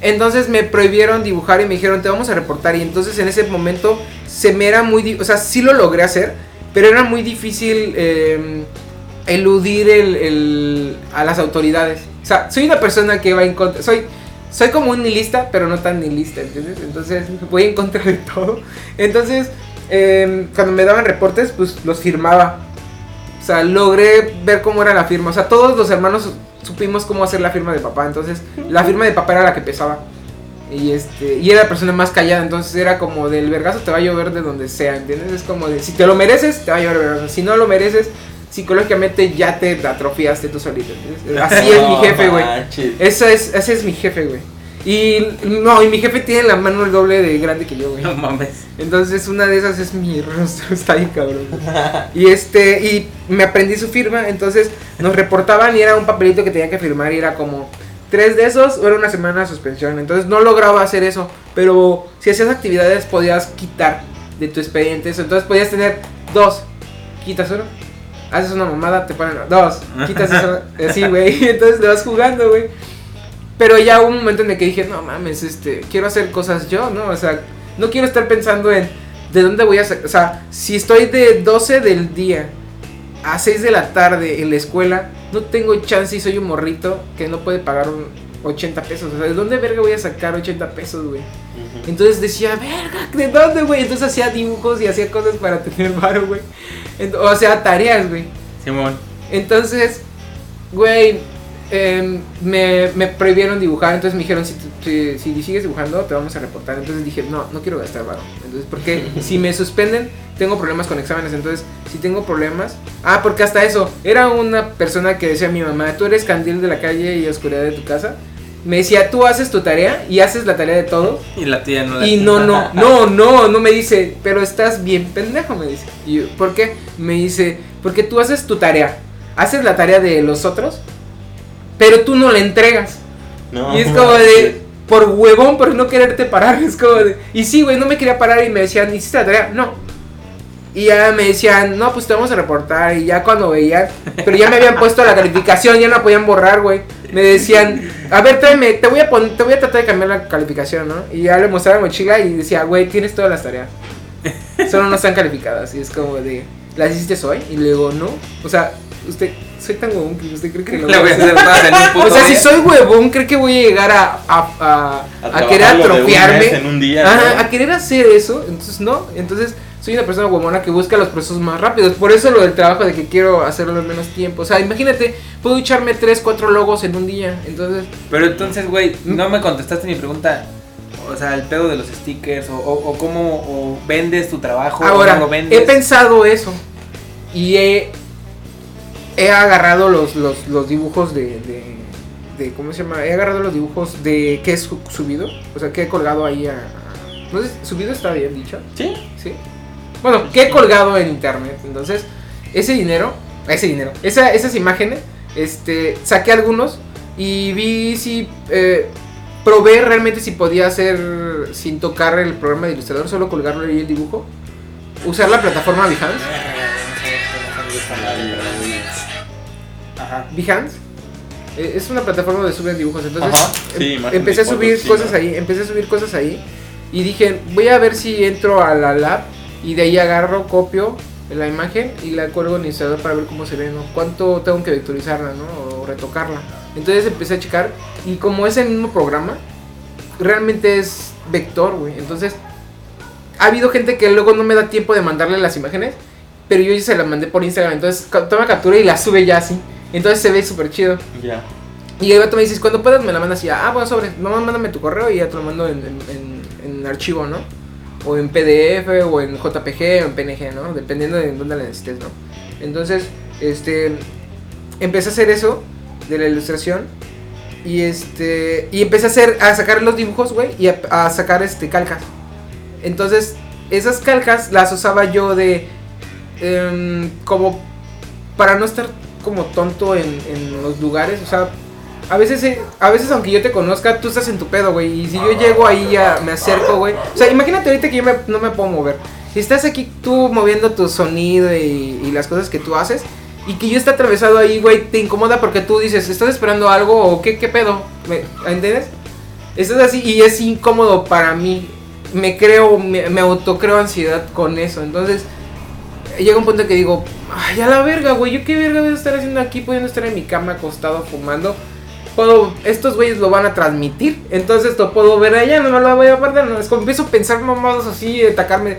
S4: Entonces me prohibieron dibujar y me dijeron, te vamos a reportar. Y entonces en ese momento se me era muy... O sea, sí lo logré hacer, pero era muy difícil eh, eludir el, el- a las autoridades. O sea, soy una persona que va en contra... Soy, soy como un nihilista, pero no tan nihilista, ¿entiendes? Entonces voy en contra de todo. Entonces, eh, cuando me daban reportes, pues los firmaba. O sea, logré ver cómo era la firma. O sea, todos los hermanos supimos cómo hacer la firma de papá. Entonces, la firma de papá era la que pesaba. Y este, y era la persona más callada. Entonces era como del vergazo te va a llover de donde sea, ¿entiendes? Es como de si te lo mereces, te va a llover vergazo. Si no lo mereces, psicológicamente ya te atrofiaste tú solito. ¿entiendes? Así es mi jefe, güey. Esa es, ese es mi jefe, güey. Y no, y mi jefe tiene la mano el doble de grande que yo, güey.
S2: No mames.
S4: Entonces una de esas es mi rostro, está bien cabrón. Y este, y me aprendí su firma, entonces nos reportaban y era un papelito que tenía que firmar y era como tres de esos o era una semana de suspensión. Entonces no lograba hacer eso, pero si hacías actividades podías quitar de tu expediente eso. Entonces podías tener dos, quitas uno, haces una mamada, te ponen dos, quitas eso, así, güey. Entonces te vas jugando, güey. Pero ya hubo un momento en el que dije, no mames, este, quiero hacer cosas yo, ¿no? O sea, no quiero estar pensando en de dónde voy a sacar. O sea, si estoy de 12 del día a 6 de la tarde en la escuela, no tengo chance y soy un morrito que no puede pagar un 80 pesos. O sea, ¿de dónde verga voy a sacar 80 pesos, güey? Entonces decía, verga, ¿de dónde, güey? Entonces hacía dibujos y hacía cosas para tener varo, güey. O sea, tareas, güey.
S2: Simón.
S4: Entonces, güey, em, me, me prohibieron dibujar, entonces me dijeron, si, si, si sigues dibujando, te vamos a reportar. Entonces dije, no, no quiero gastar varo. Entonces, porque si me suspenden, tengo problemas con exámenes. Entonces, si tengo problemas... Ah, porque hasta eso, era una persona que decía a mi mamá, tú eres candil de la calle y oscuridad de tu casa. Me decía, tú haces tu tarea y haces la tarea de todo.
S2: Y la tía no la
S4: Y no, no, no, no, no me dice, pero estás bien pendejo, me dice. Y yo, ¿por qué? Me dice, porque tú haces tu tarea, haces la tarea de los otros, pero tú no la entregas.
S3: No,
S4: y es como de, por huevón, por no quererte parar, es como de, y sí, güey, no me quería parar y me decían, ¿hiciste la tarea? No. Y ya me decían, no, pues te vamos a reportar. Y ya cuando veían, pero ya me habían puesto la calificación, ya no la podían borrar, güey. Me decían, a ver, tráeme, te voy a pon- te voy a tratar de cambiar la calificación, ¿no? Y ya le mostraba la mochila y decía, güey, tienes todas las tareas. Solo no están calificadas. Y es como de, ¿las hiciste hoy? Y le digo, no. O sea, usted, soy tan huevón que usted cree que lo
S2: voy a hacer todas en un puto
S4: O sea, si soy huevón, cree que voy a llegar a, a, a,
S3: A
S4: a querer atrofiarme.
S3: mes en un día,
S4: Ajá,
S3: ¿no?
S4: a querer hacer eso. Entonces, no. Entonces, soy una persona huevona que busca los procesos más rápidos. Por eso lo del trabajo de que quiero hacerlo en menos tiempo. O sea, imagínate, puedo echarme 3, 4 logos en un día. Entonces,
S2: Pero entonces, güey, no me contestaste mi pregunta. O sea, el pedo de los stickers, o, o, o cómo o vendes tu trabajo,
S4: ahora,
S2: o no lo vendes.
S4: he pensado eso. Y he, he agarrado los, los, los dibujos de, de, de- ¿Cómo se llama? He agarrado los dibujos de que he su- subido. O sea, que he colgado ahí a. a- no sé, subido está bien dicho.
S3: Sí.
S4: Sí. Bueno, que he colgado en internet. Entonces, ese dinero, ese dinero, esa, esas imágenes, este, saqué algunos y vi si eh, probé realmente si podía hacer sin tocar el programa de ilustrador, solo colgarlo ahí el dibujo, usar la plataforma Behance.
S2: Ajá.
S4: Behance eh, es una plataforma donde suben dibujos. Entonces,
S3: Ajá, sí,
S4: em- empecé a
S3: fotos,
S4: subir
S3: sí,
S4: cosas ahí, empecé a subir cosas ahí y dije, voy a ver si entro a la lab y de ahí agarro, copio la imagen y la cuelgo en Illustrator para ver cómo se ve, ¿no? Cuánto tengo que vectorizarla, ¿no? O retocarla. Entonces empecé a checar y como es el mismo programa, realmente es vector, güey. Entonces, ha habido gente que luego no me da tiempo de mandarle las imágenes, pero yo ya se las mandé por Instagram. Entonces, toma captura y la sube ya así. Entonces se ve súper chido.
S3: Ya.
S4: Y el vato me dices, cuando puedas me la mandas y ya, ah, bueno, sobre, nomás mándame tu correo y ya te lo mando en, en- en- en archivo, ¿no? O en PDF, o en JPG, o en PNG, ¿no? Dependiendo de dónde la necesites, ¿no? Entonces, este, empecé a hacer eso de la ilustración y este, y empecé a hacer, a sacar los dibujos, güey, y a, a sacar, este, calcas. Entonces, esas calcas las usaba yo de, em, como, para no estar como tonto en, en los lugares, o sea, a veces, eh, a veces aunque yo te conozca, tú estás en tu pedo, güey. Y si yo llego ahí, ya me acerco, güey. O sea, imagínate ahorita que yo me- no me puedo mover. Si estás aquí tú moviendo tu sonido y, y las cosas que tú haces, y que yo esté atravesado ahí, güey, te incomoda porque tú dices, ¿estás esperando algo o qué, qué pedo? ¿Me, ¿Entiendes? Estás así y es incómodo para mí. Me creo, me, me autocreo ansiedad con eso. Entonces, llega un punto que digo, ay, a la verga, güey, yo qué verga voy a estar haciendo aquí, pudiendo estar en mi cama acostado fumando. Puedo, estos güeyes lo van a transmitir, entonces lo puedo ver allá, no me lo voy a perder. No, es como empiezo a pensar mamadas así, atacarme,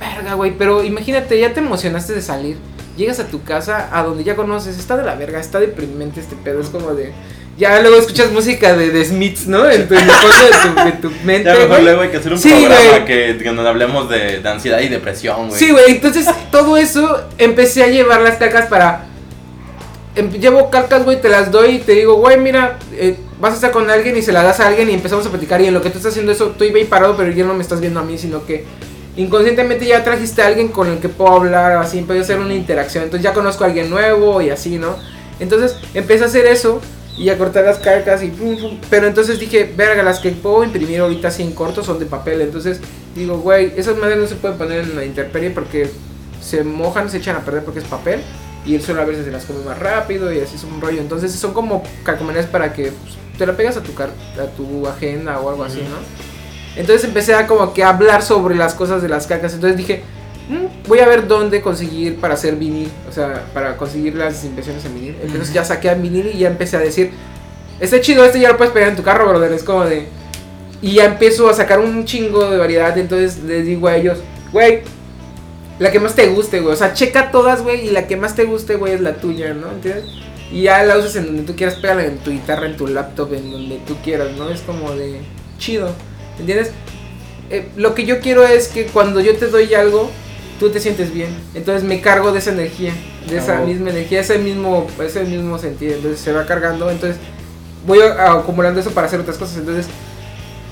S4: verga, güey, pero imagínate, ya te emocionaste de salir, llegas a tu casa, a donde ya conoces, está de la verga, está deprimente este pedo, es como de. Ya luego escuchas música de, de Smiths, ¿no? En tu, en el fondo de tu, de tu mente.
S3: Ya mejor luego hay que hacer un
S4: Sí,
S3: programa que, que donde hablemos de, de ansiedad y depresión, güey.
S4: Sí, güey, entonces todo eso empecé a llevar las calcas para... em- llevo calcas, güey, te las doy y te digo, güey, mira, eh, vas a estar con alguien y se la das a alguien y empezamos a platicar y en lo que tú estás haciendo eso, tú iba ahí parado, pero ya no me estás viendo a mí, sino que inconscientemente ya trajiste a alguien con el que puedo hablar, así, a hacer una interacción, entonces ya conozco a alguien nuevo y así, ¿no? Entonces empecé a hacer eso y a cortar las calcas y pum, pum, pero entonces dije, verga, las que puedo imprimir ahorita así en corto son de papel, entonces digo, güey, esas madres no se pueden poner en la intemperie porque se mojan, se echan a perder porque es papel y el sol a veces se las come más rápido y así es un rollo, entonces son como calcomanías para que pues, te la pegas a tu, car a tu agenda o algo así, ¿no? Entonces empecé a como que hablar sobre las cosas de las calcas, entonces dije, "Mm, voy a ver dónde conseguir para hacer vinil, o sea, para conseguir las impresiones en vinil. Entonces ya saqué a vinil y ya empecé a decir, está chido, este ya lo puedes pegar en tu carro, brother, es como de... Y ya empiezo a sacar un chingo de variedad, entonces les digo a ellos, güey, la que más te guste, güey, o sea, checa todas, güey, y la que más te guste, güey, es la tuya, ¿no? ¿Entiendes? Y ya la usas en donde tú quieras, pégala en tu guitarra, en tu laptop, en donde tú quieras, ¿no? Es como de chido, ¿entiendes? Eh, lo que yo quiero es que cuando yo te doy algo, tú te sientes bien. Entonces me cargo de esa energía, de esa
S2: Oh.
S4: misma energía, ese mismo, ese mismo sentido. Entonces se va cargando, entonces voy acumulando eso para hacer otras cosas. Entonces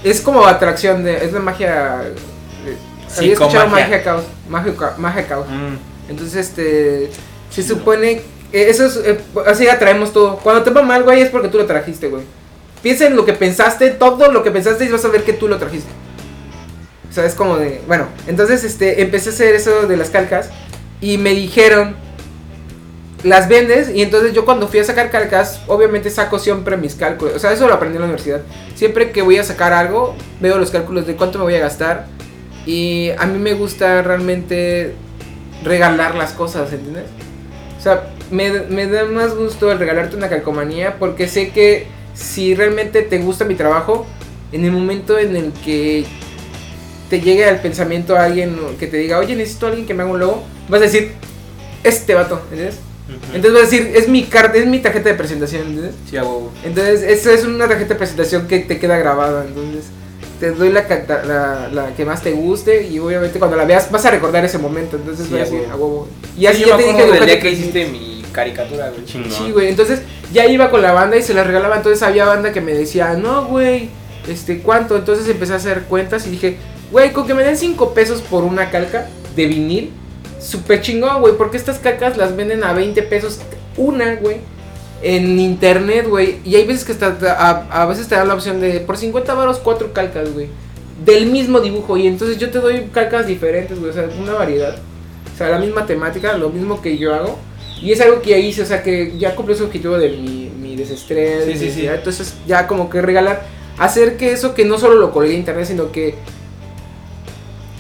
S4: es como atracción, de, es la magia. eh, Había escuchado magia caos, magia, magia caos.
S2: Mm.
S4: Entonces, este, se supone, eso es, eh, así atraemos todo. Cuando te va mal, güey, es porque tú lo trajiste, güey. Piensa en lo que pensaste, todo lo que pensaste y vas a ver que tú lo trajiste. O sea, es como de, bueno, entonces, este, empecé a hacer eso de las calcas y me dijeron, las vendes y entonces yo cuando fui a sacar calcas, obviamente saco siempre mis cálculos. O sea, eso lo aprendí en la universidad. Siempre que voy a sacar algo, veo los cálculos de cuánto me voy a gastar. Y a mí me gusta realmente regalar las cosas, ¿entiendes? O sea, me, me da más gusto el regalarte una calcomanía porque sé que si realmente te gusta mi trabajo, en el momento en el que te llegue al pensamiento a alguien que te diga, oye, necesito a alguien que me haga un logo, vas a decir, este vato, ¿entiendes? Entonces vas a decir, es mi carta, es mi tarjeta de presentación, ¿entiendes?
S2: Sí, huevo.
S4: Entonces, eso es una tarjeta de presentación que te queda grabada. Entonces, te doy la, la, la que más te guste y obviamente cuando la veas vas a recordar ese momento. Entonces,
S2: Sí,
S4: vas a decir, a huevo. Y así ya te dije,
S2: del día que hiciste mi caricatura, güey.
S3: Chingón.
S4: Sí, güey. Entonces, ya iba con la banda y se las regalaba. Entonces, había banda que me decía, no, güey, este, ¿cuánto? Entonces empecé a hacer cuentas y dije, güey, con que me den 5 pesos por una calca de vinil, súper chingón, güey, porque estas calcas las venden a 20 pesos una, güey. En internet, güey. Y hay veces que hasta a, a veces te dan la opción de por 50 varos cuatro calcas, güey. Del mismo dibujo. Y entonces yo te doy calcas diferentes, güey. O sea, una variedad. O sea, la misma temática, lo mismo que yo hago. Y es algo que ya hice, o sea, que ya cumplió su objetivo de mi, mi desestrés.
S2: Sí, sí, sí.
S4: Entonces, ya como que regalar. Hacer que eso que no solo lo colgué en internet, sino que.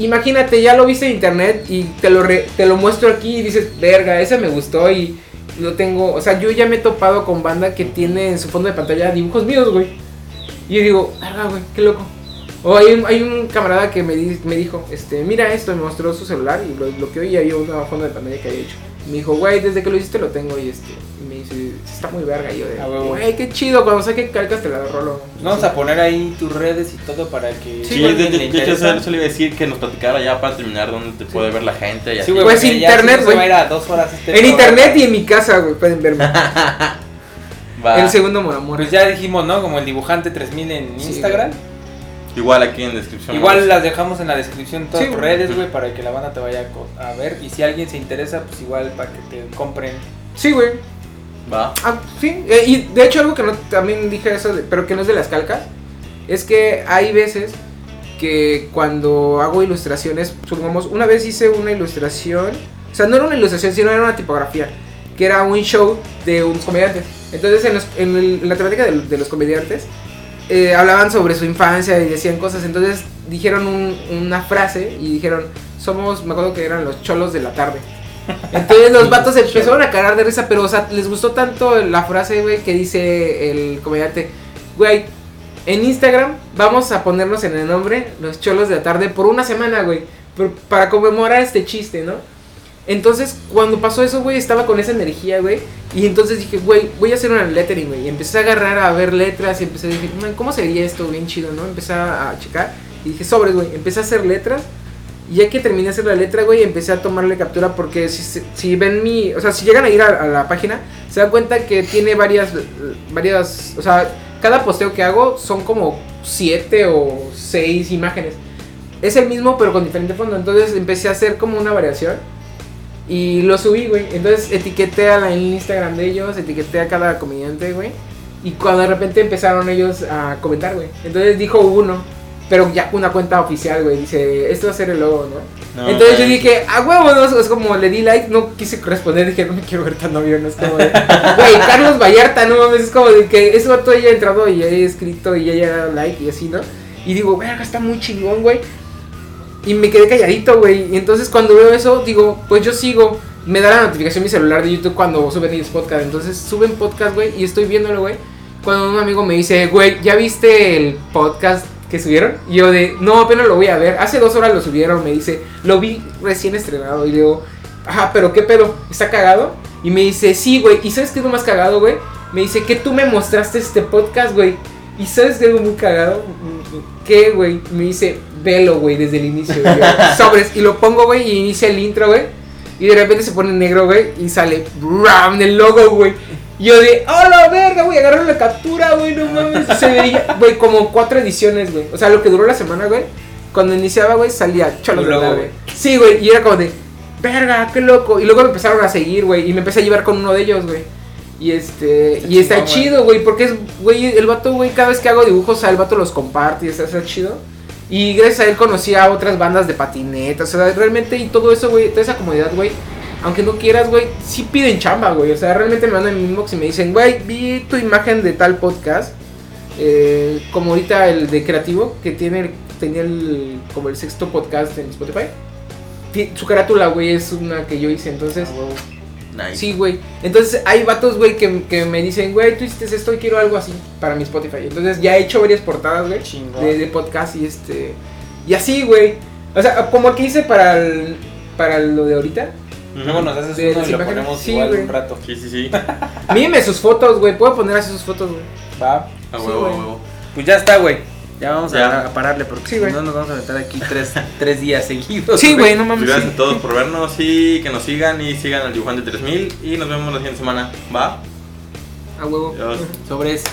S4: Imagínate, ya lo viste en internet y te lo, re- te lo muestro aquí y dices, verga, ese me gustó y lo tengo. O sea, yo ya me he topado con banda que tiene en su fondo de pantalla dibujos míos, güey. Y yo digo, verga, güey, qué loco. O hay un, hay un camarada que me, me dijo, este, mira esto, me mostró su celular y lo desbloqueó y había una fondo de pantalla que había hecho. Me dijo, güey, desde que lo hiciste lo tengo y este, y me dice, está muy verga. Y yo de,
S2: huevo.
S4: güey, qué chido, cuando saque calcas te la rolo.
S2: Vamos a poner ahí tus redes y todo para que.
S3: Sí, eso, eso le iba a decir que nos platicara ya para terminar dónde te puede ver la gente. Y así.
S2: Sí, güey,
S4: Pues internet, güey.
S2: este
S4: En
S2: programa.
S4: internet y en mi casa, güey, pueden verme.
S3: Va.
S4: El segundo mon amor.
S2: Pues ya dijimos, ¿no? Como el dibujante 3000 en
S4: Sí,
S2: Instagram.
S3: Igual aquí en descripción.
S2: Igual las dejamos en la descripción todas
S4: Sí,
S2: tus redes, güey, para que la banda te vaya a ver. Y si alguien se interesa, pues igual para que te compren.
S4: Sí, güey.
S3: Va.
S4: Ah, sí, eh, y de hecho algo que no también dije eso, de- pero que no es de las calcas, es que hay veces que cuando hago ilustraciones, supongamos, una vez hice una ilustración, o sea, no era una ilustración, sino era una tipografía, que era un show de unos comediantes. Entonces, en, los- en el- en la temática de, de los comediantes, eh, hablaban sobre su infancia y decían cosas, entonces dijeron un- una frase y dijeron, somos, me acuerdo que eran los cholos de la tarde. Entonces los vatos se empezaron a cagar de risa, pero o sea, les gustó tanto la frase, güey, que dice el comediante, güey, en Instagram vamos a ponernos en el nombre los cholos de la tarde por una semana, güey, para conmemorar este chiste, ¿no? Entonces, cuando pasó eso, güey, estaba con esa energía, güey. Y entonces dije, güey, voy a hacer una lettering, güey. Y empecé a agarrar a ver letras y empecé a decir, "Man, ¿cómo sería esto? Bien chido, ¿no? Empecé a checar y dije, sobres, güey. Empecé a hacer letras. Y ya que terminé de hacer la letra, güey, empecé a tomarle captura porque si, si ven mi... O sea, si llegan a ir a, a la página, se dan cuenta que tiene varias... Varias... O sea, cada posteo que hago son como siete o seis imágenes. Es el mismo, pero con diferente fondo. Entonces empecé a hacer como una variación. Y lo subí, güey. Entonces etiqueté a la Instagram de ellos, etiqueté a cada comediante, güey. Y cuando de repente empezaron ellos a comentar, güey. Entonces dijo uno, pero ya una cuenta oficial, güey. Dice, esto va a ser el logo, ¿no?
S3: No,
S4: Entonces yo
S3: ok.
S4: dije, a huevo, no, es como le di like, no quise corresponder, dije, no me quiero ver tan novio, no es como de, güey, Carlos Vallarta, no mames, es como de que ese vato haya entrado y haya escrito y haya dado like y así, ¿no? Y digo, verga, está muy chingón, güey. Y me quedé calladito, güey. Y entonces cuando veo eso, digo, pues yo sigo. Me da la notificación mi celular de YouTube cuando suben ellos podcast. Entonces suben podcast, güey, y estoy viéndolo, güey. Cuando un amigo me dice, güey, ¿ya viste el podcast que subieron? Y yo de, no, apenas lo voy a ver. Hace dos horas lo subieron, me dice, lo vi recién estrenado. Y le digo, ajá, pero qué pedo, ¿está cagado? Y me dice, sí, güey. ¿Y sabes qué es lo más cagado, güey? Me dice que tú me mostraste este podcast, güey. ¿Y sabes qué es algo muy cagado? ¿Qué, güey? Me dice, velo, güey, desde el inicio. güey. Sobres. Y lo pongo, güey, y inicia el intro, güey. Y de repente se pone negro, güey. Y sale, ¡ram! El logo, güey. Yo de, ¡oh, la verga, güey! Agarraron la captura, güey, no mames. Se veía, güey, como cuatro ediciones, güey. O sea, lo que duró la semana, güey. Cuando iniciaba, güey, salía la,
S2: güey.
S4: Sí, güey, y era como de, verga, qué loco. Y luego me empezaron a seguir, güey, y me empecé a llevar con uno de ellos, güey. Y este,
S2: Está
S4: y está chido, güey, porque es, güey, el vato, güey, cada vez que hago dibujos, el vato los comparte y está, está chido. Y gracias a él conocí a otras bandas de patinetas, o sea, realmente, y todo eso, güey, toda esa comunidad, güey. Aunque no quieras, güey, sí piden chamba, güey. O sea, realmente me mandan en inbox y me dicen, güey, vi tu imagen de tal podcast. eh, como ahorita el de creativo, que tiene tenía el, como el sexto podcast en Spotify. Ti- Su carátula, güey, es una que yo hice, entonces...
S3: Nice.
S4: Sí, güey. Entonces hay vatos, güey, que, que me dicen, güey, tú hiciste esto y quiero algo así para mi Spotify. Entonces ya he hecho varias portadas, güey,
S2: Chingón.
S4: de, de podcast y este... Y así, güey. O sea, como que hice para el, para lo de ahorita.
S2: Luego nos haces
S4: De
S2: uno y lo
S4: imágenes.
S2: ponemos
S4: Sí,
S2: igual un rato.
S3: Sí, sí, sí.
S4: Míreme sus fotos, güey. Puedo poner así sus fotos, güey.
S2: Va.
S3: A
S4: Sí,
S3: huevo, a huevo.
S2: Pues ya está, güey.
S5: Ya vamos
S3: Ya.
S5: A, a pararle porque
S4: Sí,
S5: si no nos vamos a aventar aquí tres, tres días seguidos.
S4: Sí, güey, no mames.
S3: gracias
S4: sí.
S3: a todos por vernos y que nos sigan y sigan al dibujante 3000 y nos vemos la siguiente semana. ¿Va?
S4: A huevo.
S3: Adiós.
S5: Sobres.